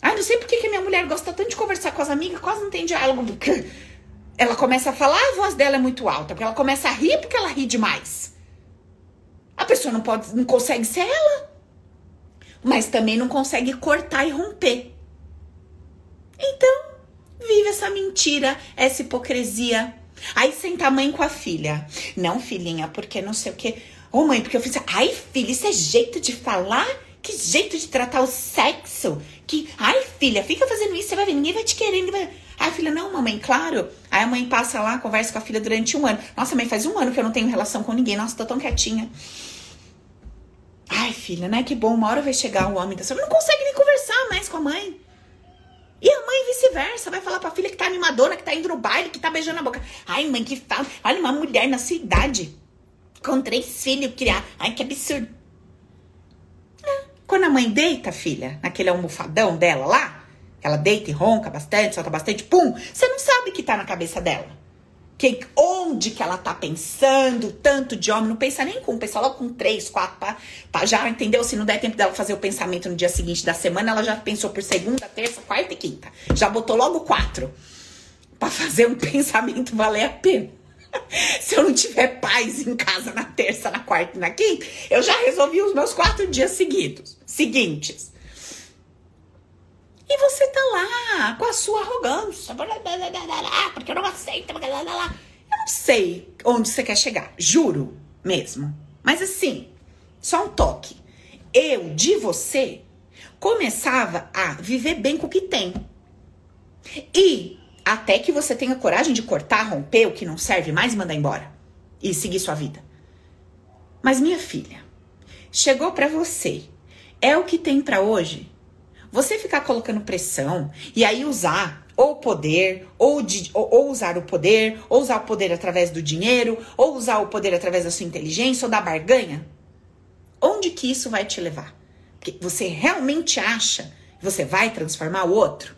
Ai, não sei por que, que minha mulher gosta tanto de conversar com as amigas, quase não tem diálogo. Porque ela começa a falar, a voz dela é muito alta. Porque ela começa a rir porque ela ri demais. A pessoa não pode, não consegue ser ela. Mas também não consegue cortar e romper. Então, vive essa mentira, essa hipocrisia. Aí senta a mãe com a filha. Não, filhinha, porque não sei o quê. Ô, oh, mãe, porque eu fiz. Ai, filha, isso é jeito de falar? Que jeito de tratar o sexo? Que. Ai, filha, fica fazendo isso, você vai ver, ninguém vai te querer. Ninguém vai... Aí filha, não, mamãe, claro. Aí a mãe passa lá, conversa com a filha durante um ano. Nossa, mãe, faz um ano que eu não tenho relação com ninguém. Nossa, tô tão quietinha. Ai, filha, né? Que bom, uma hora vai chegar o homem da sua. Não consegue nem conversar mais com a mãe. E a mãe vice-versa, vai falar pra filha que tá animadora, que tá indo no baile, que tá beijando a boca. Ai, mãe, que fala. Olha, uma mulher na sua idade, com três filhos, criar. Ai, que absurdo. É. Quando a mãe deita, filha, naquele almofadão dela lá, ela deita e ronca bastante, solta bastante, pum, você não sabe o que tá na cabeça dela que, onde que ela tá pensando, tanto de homem, não pensa nem com, pensa logo com três, quatro, pra, pra já, entendeu? Se não der tempo dela fazer o pensamento no dia seguinte da semana, ela já pensou por segunda, terça, quarta e quinta. Já botou logo quatro. para fazer um *laughs* pensamento valer a pena. *laughs* Se eu não tiver paz em casa na terça, na quarta e na quinta, eu já resolvi os meus quatro dias seguidos, seguintes. E você tá lá com a sua arrogância, porque eu não aceito. Eu não sei onde você quer chegar, juro mesmo. Mas assim, só um toque. Eu, de você, começava a viver bem com o que tem. E até que você tenha coragem de cortar, romper o que não serve mais e mandar embora. E seguir sua vida. Mas minha filha, chegou para você. É o que tem para hoje? Você ficar colocando pressão e aí usar ou poder, ou, de, ou, ou, usar o poder, ou usar o poder através do dinheiro, ou usar o poder através da sua inteligência ou da barganha, onde que isso vai te levar? Porque você realmente acha que você vai transformar o outro?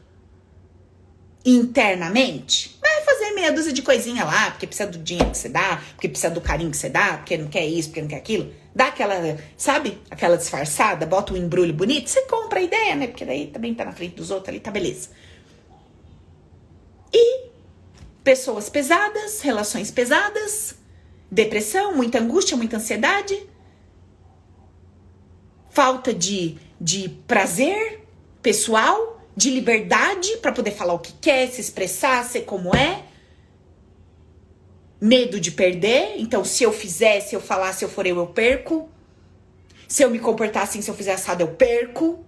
Internamente? Vai fazer meia dúzia de coisinha lá, porque precisa do dinheiro que você dá, porque precisa do carinho que você dá, porque não quer isso, porque não quer aquilo dá aquela, sabe? Aquela disfarçada, bota um embrulho bonito, você compra a ideia, né? Porque daí também tá na frente dos outros ali, tá beleza. E pessoas pesadas, relações pesadas, depressão, muita angústia, muita ansiedade, falta de, de prazer pessoal, de liberdade para poder falar o que quer, se expressar, ser como é medo de perder. Então, se eu fizer, se eu falar, se eu for eu, eu perco. Se eu me comportar assim, se eu fizer assado, eu perco.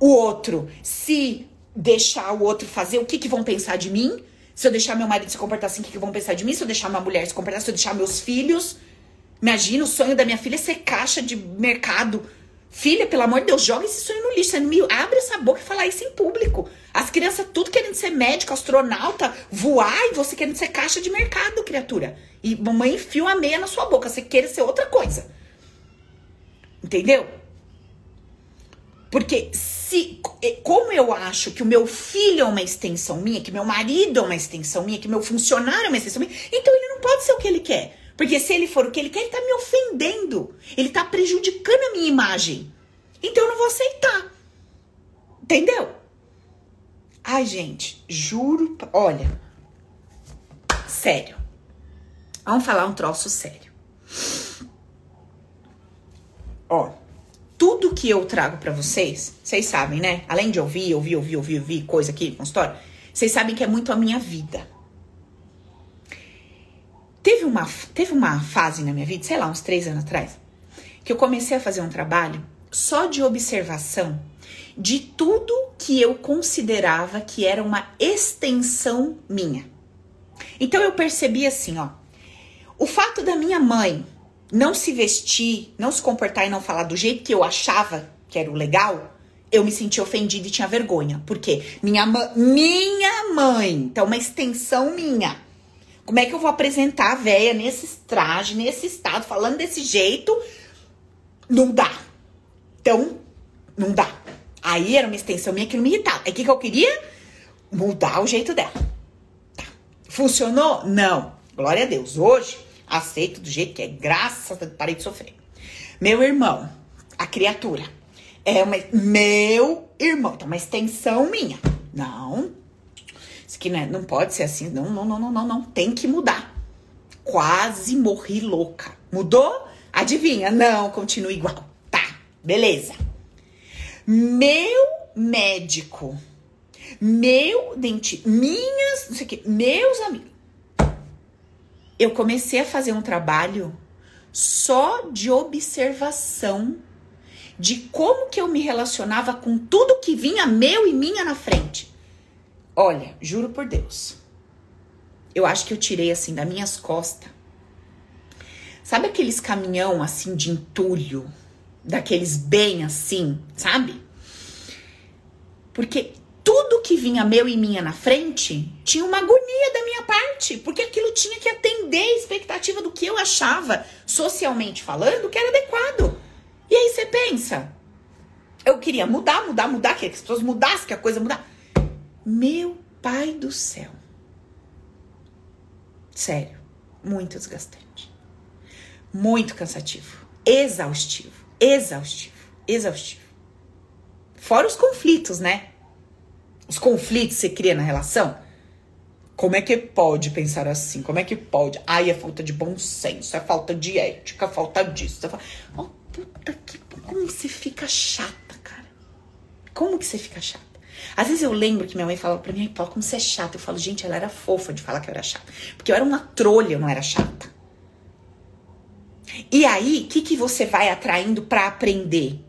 O outro, se deixar o outro fazer, o que, que vão pensar de mim? Se eu deixar meu marido se comportar assim, o que, que vão pensar de mim? Se eu deixar minha mulher se comportar, se eu deixar meus filhos. Imagina o sonho da minha filha ser caixa de mercado Filha, pelo amor de Deus, joga esse sonho no lixo. Você não me abre essa boca e fala isso em público. As crianças tudo querendo ser médico, astronauta, voar e você querendo ser caixa de mercado, criatura. E mamãe enfia uma meia na sua boca. Você quer ser outra coisa. Entendeu? Porque se como eu acho que o meu filho é uma extensão minha, que meu marido é uma extensão minha, que meu funcionário é uma extensão minha, então ele não pode ser o que ele quer. Porque se ele for o que ele quer, ele tá me ofendendo. Ele tá prejudicando a minha imagem. Então eu não vou aceitar. Entendeu? Ai, gente, juro. Olha. Sério. Vamos falar um troço sério. Ó tudo que eu trago para vocês, vocês sabem, né? Além de ouvir, ouvir, ouvir, ouvir, ouvir coisa aqui, história, vocês sabem que é muito a minha vida. Teve uma, teve uma fase na minha vida, sei lá, uns três anos atrás, que eu comecei a fazer um trabalho só de observação de tudo que eu considerava que era uma extensão minha. Então eu percebi assim, ó, o fato da minha mãe não se vestir, não se comportar e não falar do jeito que eu achava que era o legal, eu me senti ofendida e tinha vergonha. Por quê? Minha, minha mãe, então uma extensão minha. Como é que eu vou apresentar a véia nesse traje, nesse estado, falando desse jeito? Não dá. Então, não dá. Aí era uma extensão minha que não me irritava. Aí o que, que eu queria? Mudar o jeito dela. Tá. Funcionou? Não. Glória a Deus. Hoje, aceito do jeito que é, graças a Deus, parei de sofrer. Meu irmão, a criatura, é uma, meu irmão, tá uma extensão minha. Não, isso aqui não, é, não pode ser assim, não, não, não, não, não, não, tem que mudar. Quase morri louca. Mudou? Adivinha? Não, continua igual. Tá, beleza. Meu médico, meu dente, minhas, não sei o que, meus amigos, eu comecei a fazer um trabalho só de observação de como que eu me relacionava com tudo que vinha meu e minha na frente. Olha, juro por Deus. Eu acho que eu tirei assim das minhas costas. Sabe aqueles caminhão assim de entulho, daqueles bem assim, sabe? Porque tudo que vinha meu e minha na frente tinha uma agonia da minha parte, porque aquilo tinha que atender a expectativa do que eu achava, socialmente falando, que era adequado. E aí você pensa, eu queria mudar, mudar, mudar, que as pessoas mudassem, que a coisa mudar. Meu pai do céu. Sério, muito desgastante. Muito cansativo, exaustivo, exaustivo, exaustivo. Fora os conflitos, né? os conflitos que você cria na relação. Como é que pode pensar assim? Como é que pode? Ai, é falta de bom senso, é falta de ética, é falta disso. É. Oh, puta que. Como você fica chata, cara? Como que você fica chata? Às vezes eu lembro que minha mãe falava pra mim, Paula, como você é chata. Eu falo, gente, ela era fofa de falar que eu era chata. Porque eu era uma trolha, eu não era chata. E aí, o que, que você vai atraindo para aprender?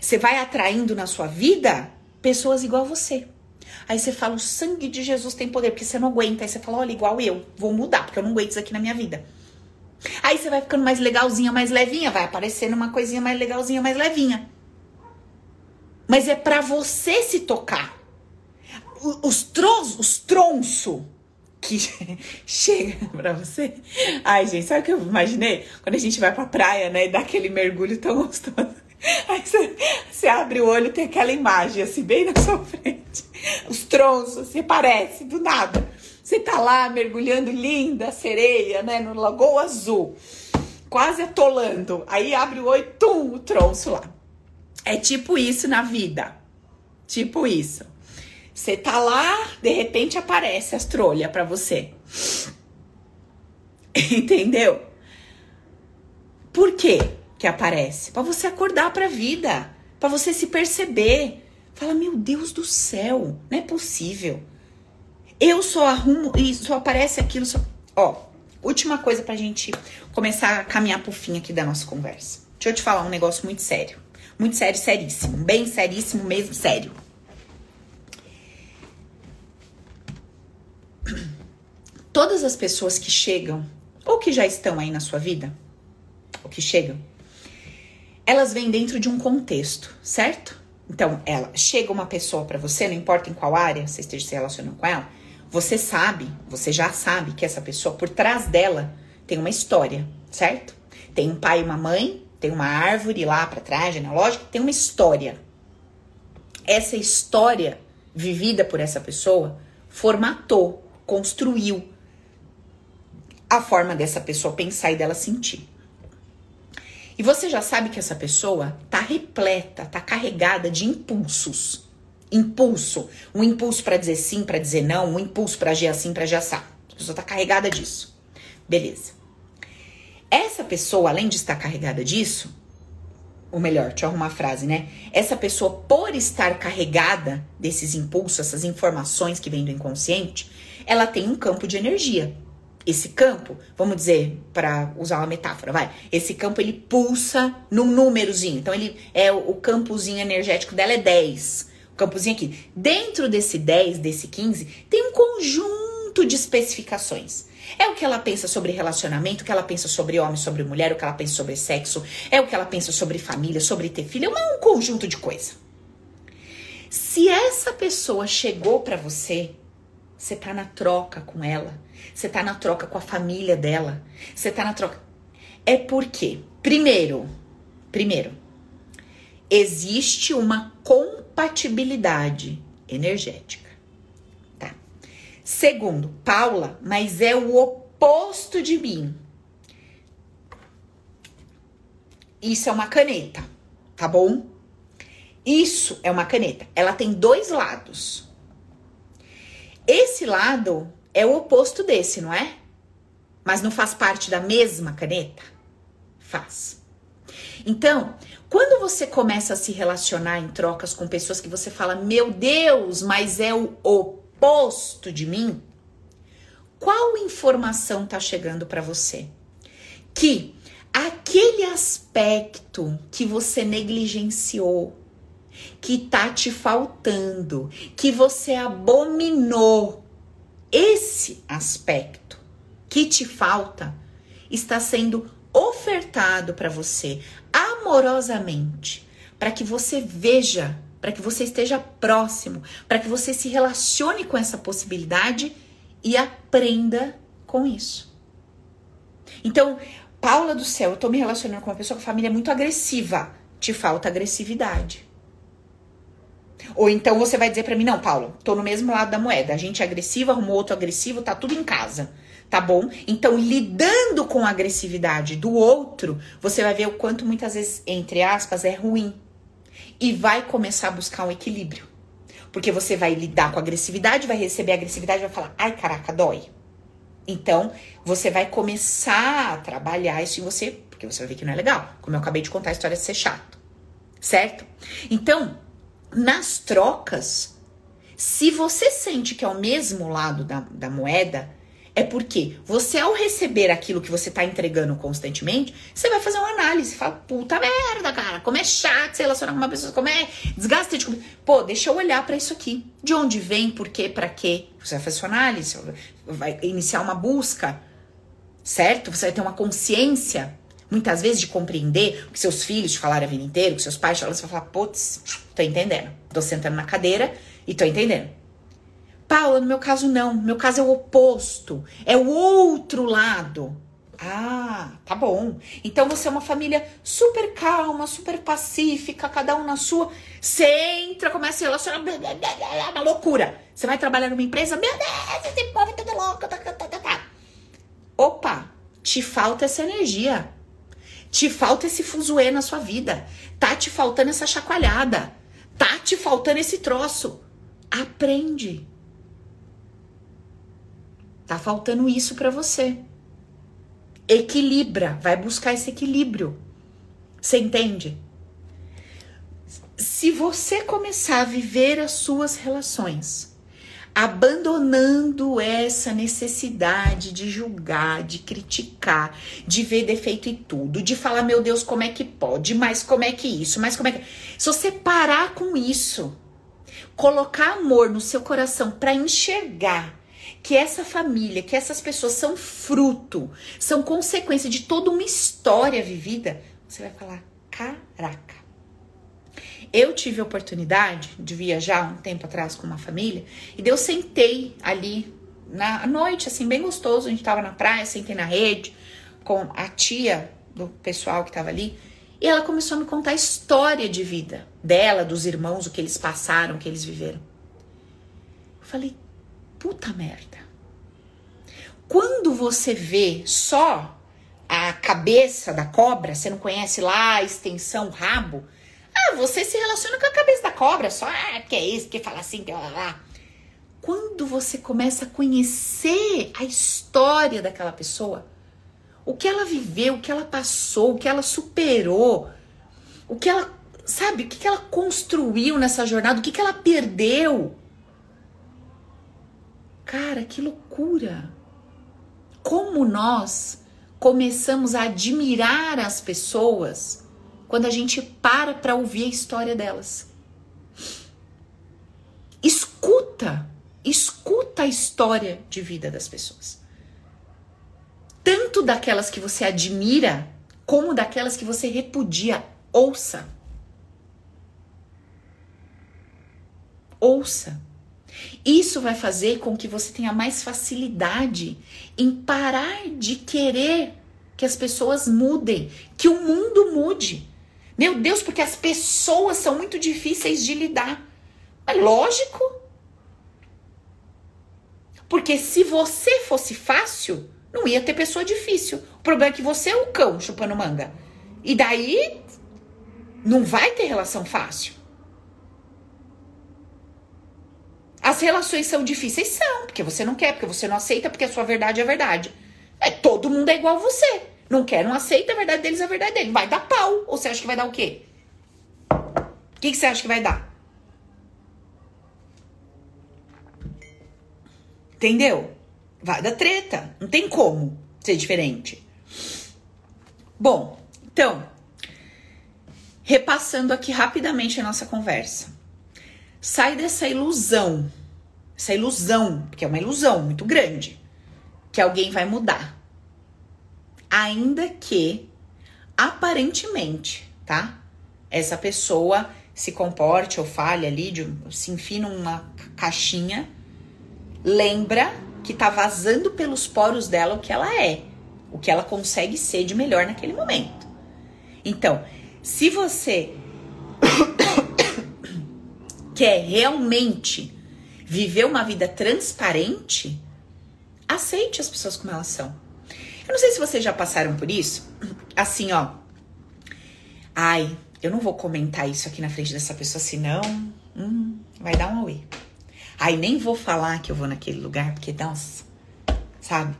Você vai atraindo na sua vida pessoas igual a você. Aí você fala, o sangue de Jesus tem poder, porque você não aguenta. Aí você fala, olha, igual eu, vou mudar, porque eu não aguento isso aqui na minha vida. Aí você vai ficando mais legalzinha, mais levinha, vai aparecendo uma coisinha mais legalzinha, mais levinha. Mas é para você se tocar. Os trons, os tronço que *laughs* chega pra você. Ai, gente, sabe o que eu imaginei? Quando a gente vai pra praia, né, e dá aquele mergulho tão gostoso. *laughs* Aí você, abre o olho e tem aquela imagem assim, bem na sua frente. Os tronços, você parece, do nada. Você tá lá mergulhando linda, sereia, né, no Lagoa Azul, quase atolando. Aí abre o olho, tum, o tronço lá. É tipo isso na vida. Tipo isso. Você tá lá, de repente aparece as trolhas para você. *laughs* Entendeu? Por quê? que aparece, para você acordar para a vida, para você se perceber. Fala, meu Deus do céu, não é possível. Eu só arrumo e só aparece aquilo. Só... Ó, última coisa pra gente começar a caminhar pro fim aqui da nossa conversa. Deixa eu te falar um negócio muito sério. Muito sério, seríssimo. Bem seríssimo mesmo, sério. Todas as pessoas que chegam, ou que já estão aí na sua vida, ou que chegam, elas vêm dentro de um contexto, certo? Então, ela chega uma pessoa para você, não importa em qual área você esteja se relacionando com ela, você sabe, você já sabe que essa pessoa por trás dela tem uma história, certo? Tem um pai e uma mãe Tem uma árvore lá para trás, genealógica, tem uma história. Essa história vivida por essa pessoa formatou, construiu a forma dessa pessoa pensar e dela sentir. E você já sabe que essa pessoa tá repleta, tá carregada de impulsos. Impulso, um impulso para dizer sim, para dizer não, um impulso para agir assim, para agir assim. A pessoa tá carregada disso. Beleza. Essa pessoa, além de estar carregada disso, ou melhor, deixa eu arrumar a frase, né? Essa pessoa, por estar carregada desses impulsos, essas informações que vêm do inconsciente, ela tem um campo de energia. Esse campo, vamos dizer, para usar uma metáfora, vai. Esse campo ele pulsa num númerozinho. Então ele é o campozinho energético dela é 10. O campozinho aqui. Dentro desse 10, desse 15, tem um conjunto de especificações. É o que ela pensa sobre relacionamento, o que ela pensa sobre homem, sobre mulher, o que ela pensa sobre sexo, é o que ela pensa sobre família, sobre ter filho, é um conjunto de coisa. Se essa pessoa chegou para você, você tá na troca com ela, você tá na troca com a família dela, você tá na troca. É porque, primeiro, primeiro, existe uma compatibilidade energética. Tá? Segundo, Paula, mas é o oposto de mim. Isso é uma caneta, tá bom? Isso é uma caneta. Ela tem dois lados. Esse lado é o oposto desse, não é? Mas não faz parte da mesma caneta? Faz. Então, quando você começa a se relacionar em trocas com pessoas que você fala, meu Deus, mas é o oposto de mim, qual informação está chegando para você? Que aquele aspecto que você negligenciou, que tá te faltando, que você abominou, esse aspecto que te falta está sendo ofertado para você amorosamente, para que você veja, para que você esteja próximo, para que você se relacione com essa possibilidade e aprenda com isso. Então, Paula do céu, eu tô me relacionando com uma pessoa com família muito agressiva. Te falta agressividade. Ou então você vai dizer para mim, não, Paulo, tô no mesmo lado da moeda. A gente é agressivo, arrumou outro agressivo, tá tudo em casa. Tá bom? Então, lidando com a agressividade do outro, você vai ver o quanto muitas vezes, entre aspas, é ruim. E vai começar a buscar um equilíbrio. Porque você vai lidar com a agressividade, vai receber a agressividade vai falar, ai caraca, dói. Então, você vai começar a trabalhar isso em você, porque você vai ver que não é legal. Como eu acabei de contar a história de ser chato. Certo? Então, nas trocas, se você sente que é o mesmo lado da, da moeda, é porque você, ao receber aquilo que você tá entregando constantemente, você vai fazer uma análise. Fala, puta merda, cara, como é chato se relacionar com uma pessoa, como é desgastante. Pô, deixa eu olhar para isso aqui. De onde vem, por quê, para quê? Você vai fazer sua análise, vai iniciar uma busca, certo? Você vai ter uma consciência muitas vezes de compreender o que seus filhos te falaram a vida inteira, o que seus pais te falaram, você vai falar, putz, tô entendendo. Tô sentando na cadeira e tô entendendo. Paula, no meu caso não, no meu caso é o oposto, é o outro lado. Ah, tá bom. Então você é uma família super calma, super pacífica, cada um na sua. Você entra, começa a relacionar, blá, blá, blá, uma loucura. Você vai trabalhar numa empresa, meu Deus, esse povo é louco, tá, tá, tá, tá. Opa, te falta essa energia. Te falta esse fuzuê na sua vida. Tá te faltando essa chacoalhada. Tá te faltando esse troço. Aprende. Tá faltando isso para você. Equilibra, vai buscar esse equilíbrio. Você entende? Se você começar a viver as suas relações abandonando essa necessidade de julgar, de criticar, de ver defeito em tudo, de falar, meu Deus, como é que pode, mas como é que isso, mas como é que. Se você parar com isso, colocar amor no seu coração para enxergar que essa família, que essas pessoas são fruto, são consequência de toda uma história vivida, você vai falar: caraca eu tive a oportunidade de viajar um tempo atrás com uma família e eu sentei ali na noite, assim, bem gostoso. A gente tava na praia, sentei na rede com a tia do pessoal que tava ali E ela começou a me contar a história de vida dela, dos irmãos, o que eles passaram, o que eles viveram. Eu falei, puta merda. Quando você vê só a cabeça da cobra, você não conhece lá a extensão, o rabo, ah, você se relaciona com a cabeça da cobra, só, ah, que é isso, que fala assim, que lá, lá. Quando você começa a conhecer a história daquela pessoa, o que ela viveu, o que ela passou, o que ela superou, o que ela, sabe, o que ela construiu nessa jornada, o que ela perdeu. Cara, que loucura! Como nós começamos a admirar as pessoas quando a gente para para ouvir a história delas. Escuta, escuta a história de vida das pessoas. Tanto daquelas que você admira, como daquelas que você repudia. Ouça. Ouça. Isso vai fazer com que você tenha mais facilidade em parar de querer que as pessoas mudem, que o mundo mude. Meu Deus, porque as pessoas são muito difíceis de lidar. É lógico. Porque se você fosse fácil, não ia ter pessoa difícil. O problema é que você é o cão chupando manga. E daí não vai ter relação fácil. As relações são difíceis? São, porque você não quer, porque você não aceita, porque a sua verdade é verdade. É, todo mundo é igual a você. Não quer, não aceita, a verdade deles é a verdade dele. Vai dar pau. Ou você acha que vai dar o quê? O que, que você acha que vai dar? Entendeu? Vai dar treta. Não tem como ser diferente. Bom, então, repassando aqui rapidamente a nossa conversa. Sai dessa ilusão, essa ilusão, que é uma ilusão muito grande, que alguém vai mudar. Ainda que aparentemente, tá? Essa pessoa se comporte ou fale ali, de, se enfie numa caixinha, lembra que tá vazando pelos poros dela o que ela é, o que ela consegue ser de melhor naquele momento. Então, se você *coughs* quer realmente viver uma vida transparente, aceite as pessoas como elas são. Eu não sei se vocês já passaram por isso. Assim, ó. Ai, eu não vou comentar isso aqui na frente dessa pessoa, senão hum, vai dar um auê. Ai, nem vou falar que eu vou naquele lugar, porque, nossa, sabe?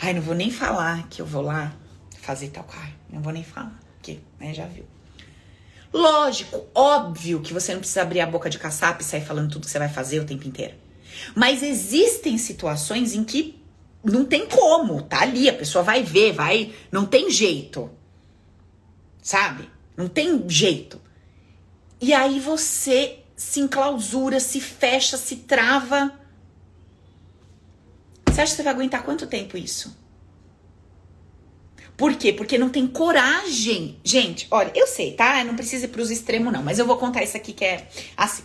Ai, não vou nem falar que eu vou lá fazer tal coisa. Não vou nem falar, porque, né, já viu. Lógico, óbvio que você não precisa abrir a boca de caçapa e sair falando tudo que você vai fazer o tempo inteiro. Mas existem situações em que não tem como, tá ali, a pessoa vai ver, vai, não tem jeito. Sabe? Não tem jeito. E aí você se enclausura, se fecha, se trava. Você acha que você vai aguentar quanto tempo isso? Por quê? Porque não tem coragem. Gente, olha, eu sei, tá? Não precisa ir pros extremos, não. Mas eu vou contar isso aqui que é assim.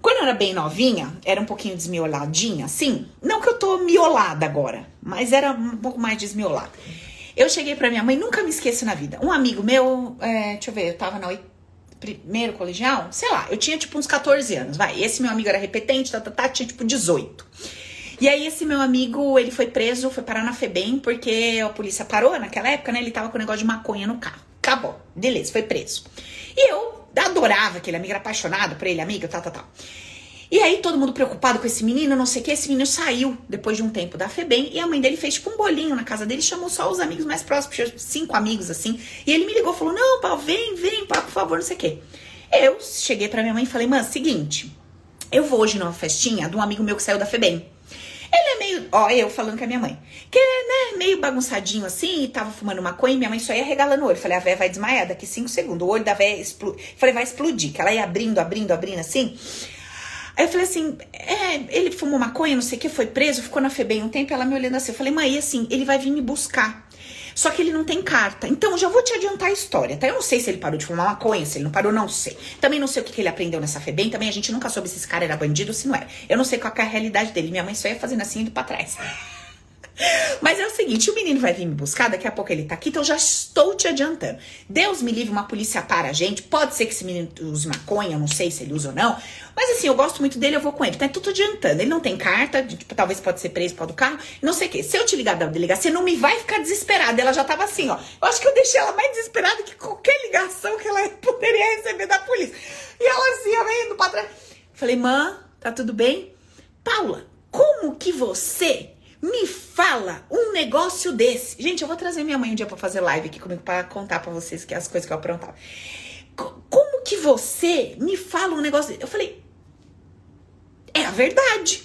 Quando eu era bem novinha, era um pouquinho desmioladinha, assim. Não que eu tô miolada agora, mas era um pouco mais desmiolada. Eu cheguei pra minha mãe, nunca me esqueço na vida. Um amigo meu, é, deixa eu ver, eu tava no primeiro colegial, sei lá, eu tinha tipo uns 14 anos, vai. Esse meu amigo era repetente, tá, tá, tá, tinha tipo 18. E aí esse meu amigo, ele foi preso, foi parar na FEBEM, porque a polícia parou naquela época, né? Ele tava com um negócio de maconha no carro. Acabou. Beleza, foi preso. E eu adorava aquele amigo, era apaixonado por ele, amiga, tal, tal, tal. E aí todo mundo preocupado com esse menino, não sei o que, esse menino saiu depois de um tempo da FEBEM e a mãe dele fez tipo um bolinho na casa dele, chamou só os amigos mais próximos, cinco amigos assim. E ele me ligou, falou: "Não, pau, vem, vem, pau, por favor, não sei o que". Eu cheguei para minha mãe e falei: "Mãe, seguinte, eu vou hoje numa festinha de um amigo meu que saiu da FEBEM. Ele é meio, ó, eu falando com a minha mãe, que é, né, meio bagunçadinho assim, e tava fumando maconha, e minha mãe só ia regalando o olho. Falei, a véia vai desmaiar daqui cinco segundos, o olho da véia explode. Falei, vai explodir, que ela ia abrindo, abrindo, abrindo assim. Aí eu falei assim, é, ele fumou maconha, não sei o que, foi preso, ficou na FEBEM um tempo, ela me olhando assim, eu falei, mãe, assim, ele vai vir me buscar. Só que ele não tem carta. Então, já vou te adiantar a história, tá? Eu não sei se ele parou de fumar maconha, se ele não parou, não sei. Também não sei o que, que ele aprendeu nessa FEBEM. Também a gente nunca soube se esse cara era bandido ou se não era. Eu não sei qual é a realidade dele. Minha mãe só ia fazendo assim, indo pra trás. Mas é o seguinte, o menino vai vir me buscar, daqui a pouco ele tá aqui, então eu já estou te adiantando. Deus me livre, uma polícia para a gente. Pode ser que esse menino use maconha, não sei se ele usa ou não. Mas assim, eu gosto muito dele, eu vou com ele. Tá tudo adiantando. Ele não tem carta, tipo, talvez pode ser preso pode do carro, não sei o quê. Se eu te ligar da delegacia, não me vai ficar desesperada. Ela já tava assim, ó. Eu acho que eu deixei ela mais desesperada que qualquer ligação que ela *laughs* poderia receber da polícia. E ela assim, ó, indo pra trás. Falei, mãe, tá tudo bem? Paula, como que você me fala um negócio desse. Gente, eu vou trazer minha mãe um dia para fazer live aqui comigo para contar para vocês que as coisas que eu aprontava. Como que você me fala um negócio desse? Eu falei, é a verdade.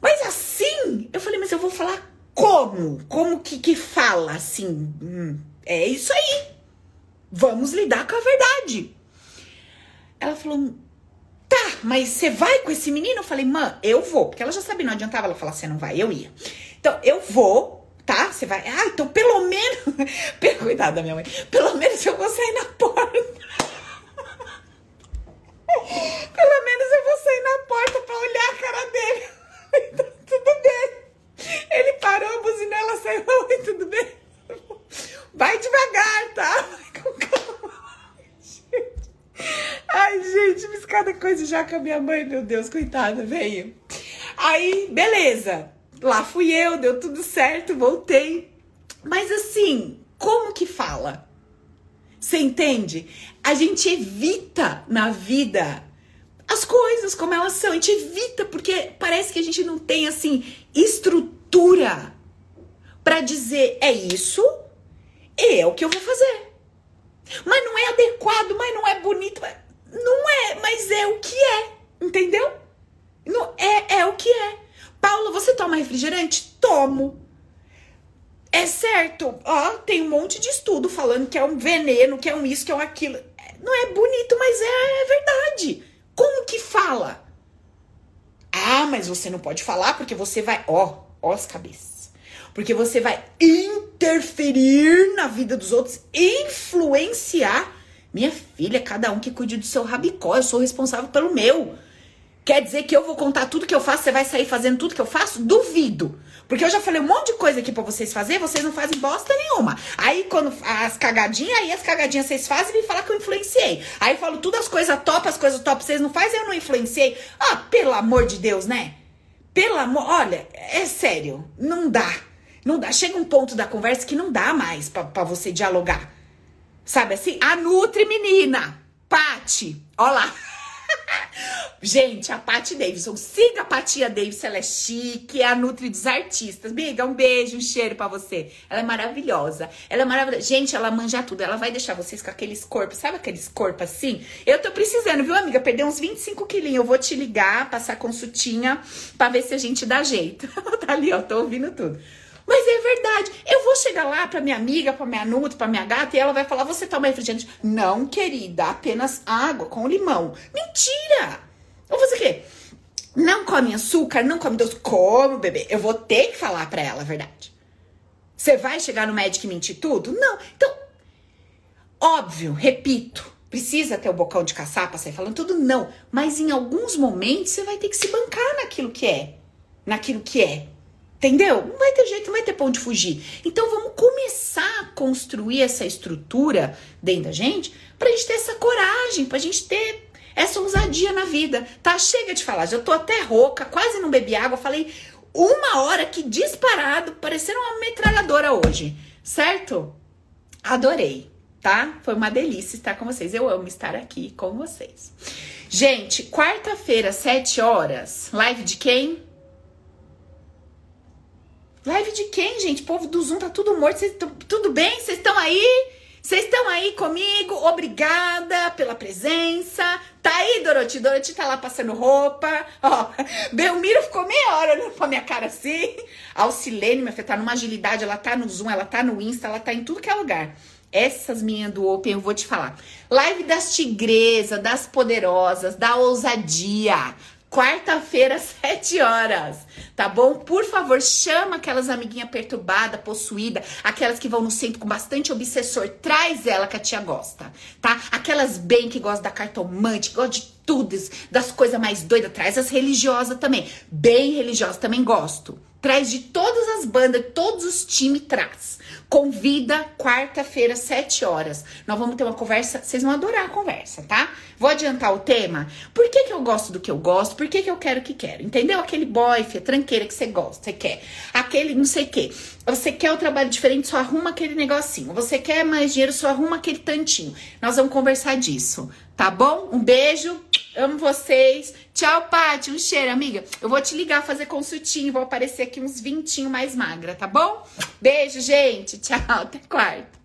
Mas assim, eu falei, mas eu vou falar como? Como que, que fala assim? Hum, é isso aí. Vamos lidar com a verdade. Ela falou, Tá, mas você vai com esse menino? Eu falei, mãe, eu vou. Porque ela já sabia, não adiantava ela falar, você não vai, eu ia. Então, eu vou, tá? Você vai. Ah, então pelo menos. *laughs* Cuidado da minha mãe. Pelo menos eu vou sair na porta. *laughs* pelo menos eu vou sair na porta pra olhar a cara dele. *laughs* então, tudo bem. Ele parou, buzinou, ela saiu. Oi, tudo bem? Vai devagar, tá? Vai com calma. Ai, gente, fiz cada coisa já com a minha mãe, meu Deus, coitada, veio. Aí, beleza. Lá fui eu, deu tudo certo, voltei. Mas assim, como que fala? Você entende? A gente evita na vida as coisas como elas são. A gente evita porque parece que a gente não tem assim estrutura para dizer é isso e é o que eu vou fazer. Mas não é adequado, mas não é bonito. Não é, mas é o que é. Entendeu? Não, é, é o que é. Paulo, você toma refrigerante? Tomo. É certo. Ó, tem um monte de estudo falando que é um veneno, que é um isso, que é um aquilo. Não é bonito, mas é, é verdade. Como que fala? Ah, mas você não pode falar porque você vai. Ó, ó as cabeças. Porque você vai interferir na vida dos outros, influenciar. Minha filha, cada um que cuide do seu rabicó, eu sou responsável pelo meu. Quer dizer que eu vou contar tudo que eu faço, você vai sair fazendo tudo que eu faço? Duvido. Porque eu já falei um monte de coisa aqui pra vocês fazer, vocês não fazem bosta nenhuma. Aí quando as cagadinhas, aí as cagadinhas vocês fazem e me falar que eu influenciei. Aí eu falo tudo as coisas top, as coisas top vocês não fazem, eu não influenciei. Ah, pelo amor de Deus, né? Pelo amor, olha, é sério, não dá. Não dá, chega um ponto da conversa que não dá mais para você dialogar. Sabe assim? A Nutri menina, Pati, ó lá. *laughs* Gente, a Pati Davidson, siga a Patia Davidson, ela é chique, é a Nutri dos artistas. Biga, um beijo, um cheiro para você. Ela é maravilhosa. Ela é maravilhosa. Gente, ela manja tudo. Ela vai deixar vocês com aqueles corpos, sabe aqueles corpos assim? Eu tô precisando, viu, amiga? Perder uns 25 quilinhos. Eu vou te ligar, passar consultinha pra ver se a gente dá jeito. *laughs* tá ali, ó, tô ouvindo tudo. Mas é verdade. Eu vou chegar lá pra minha amiga, pra minha nuta, pra minha gata e ela vai falar: Você toma refrigerante? Não, querida, apenas água com limão. Mentira! Eu vou fazer o quê? Não come açúcar, não come doce. Como, bebê? Eu vou ter que falar pra ela a verdade. Você vai chegar no médico e mentir tudo? Não. Então, óbvio, repito, precisa ter o bocão de caçapa, sair falando tudo? Não. Mas em alguns momentos você vai ter que se bancar naquilo que é. Naquilo que é. Entendeu? Não vai ter jeito, não vai ter ponto de fugir. Então vamos começar a construir essa estrutura dentro da gente pra gente ter essa coragem, pra gente ter essa ousadia na vida. Tá? Chega de falar, já tô até rouca, quase não bebi água. Falei uma hora que disparado, parecendo uma metralhadora hoje, certo? Adorei, tá? Foi uma delícia estar com vocês. Eu amo estar aqui com vocês. Gente, quarta-feira, 7 horas, live de quem? Live de quem, gente? Povo do Zoom tá tudo morto. Cês, tudo bem? Vocês estão aí? Vocês estão aí comigo? Obrigada pela presença. Tá aí, Doroti? Doroti tá lá passando roupa. Ó, Belmiro ficou meia hora olhando pra minha cara assim. Alcilene, minha filha, tá numa agilidade. Ela tá no Zoom, ela tá no Insta, ela tá em tudo que é lugar. Essas minhas do Open eu vou te falar. Live das tigresas, das poderosas, da ousadia. Quarta-feira, *laughs* sete horas, tá bom? Por favor, chama aquelas amiguinhas perturbadas, possuídas, aquelas que vão no centro com bastante obsessor, traz ela que a tia gosta, tá? Aquelas bem que gostam da cartomante, gostam de tudo, das coisas mais doidas, traz as religiosas também. Bem religiosas também gosto, Traz de todas as bandas, todos os times traz. Convida quarta-feira, 7 horas. Nós vamos ter uma conversa. Vocês vão adorar a conversa, tá? Vou adiantar o tema. Por que, que eu gosto do que eu gosto? Por que, que eu quero o que quero? Entendeu? Aquele boy, fia, tranqueira que você gosta, você quer. Aquele não sei o quê. Você quer o trabalho diferente, só arruma aquele negocinho. Você quer mais dinheiro, só arruma aquele tantinho. Nós vamos conversar disso, tá bom? Um beijo. Amo vocês. Tchau, Paty. Um cheiro, amiga. Eu vou te ligar fazer consultinho. Vou aparecer aqui uns vintinho mais magra, tá bom? Beijo, gente. Tchau. Até quarta.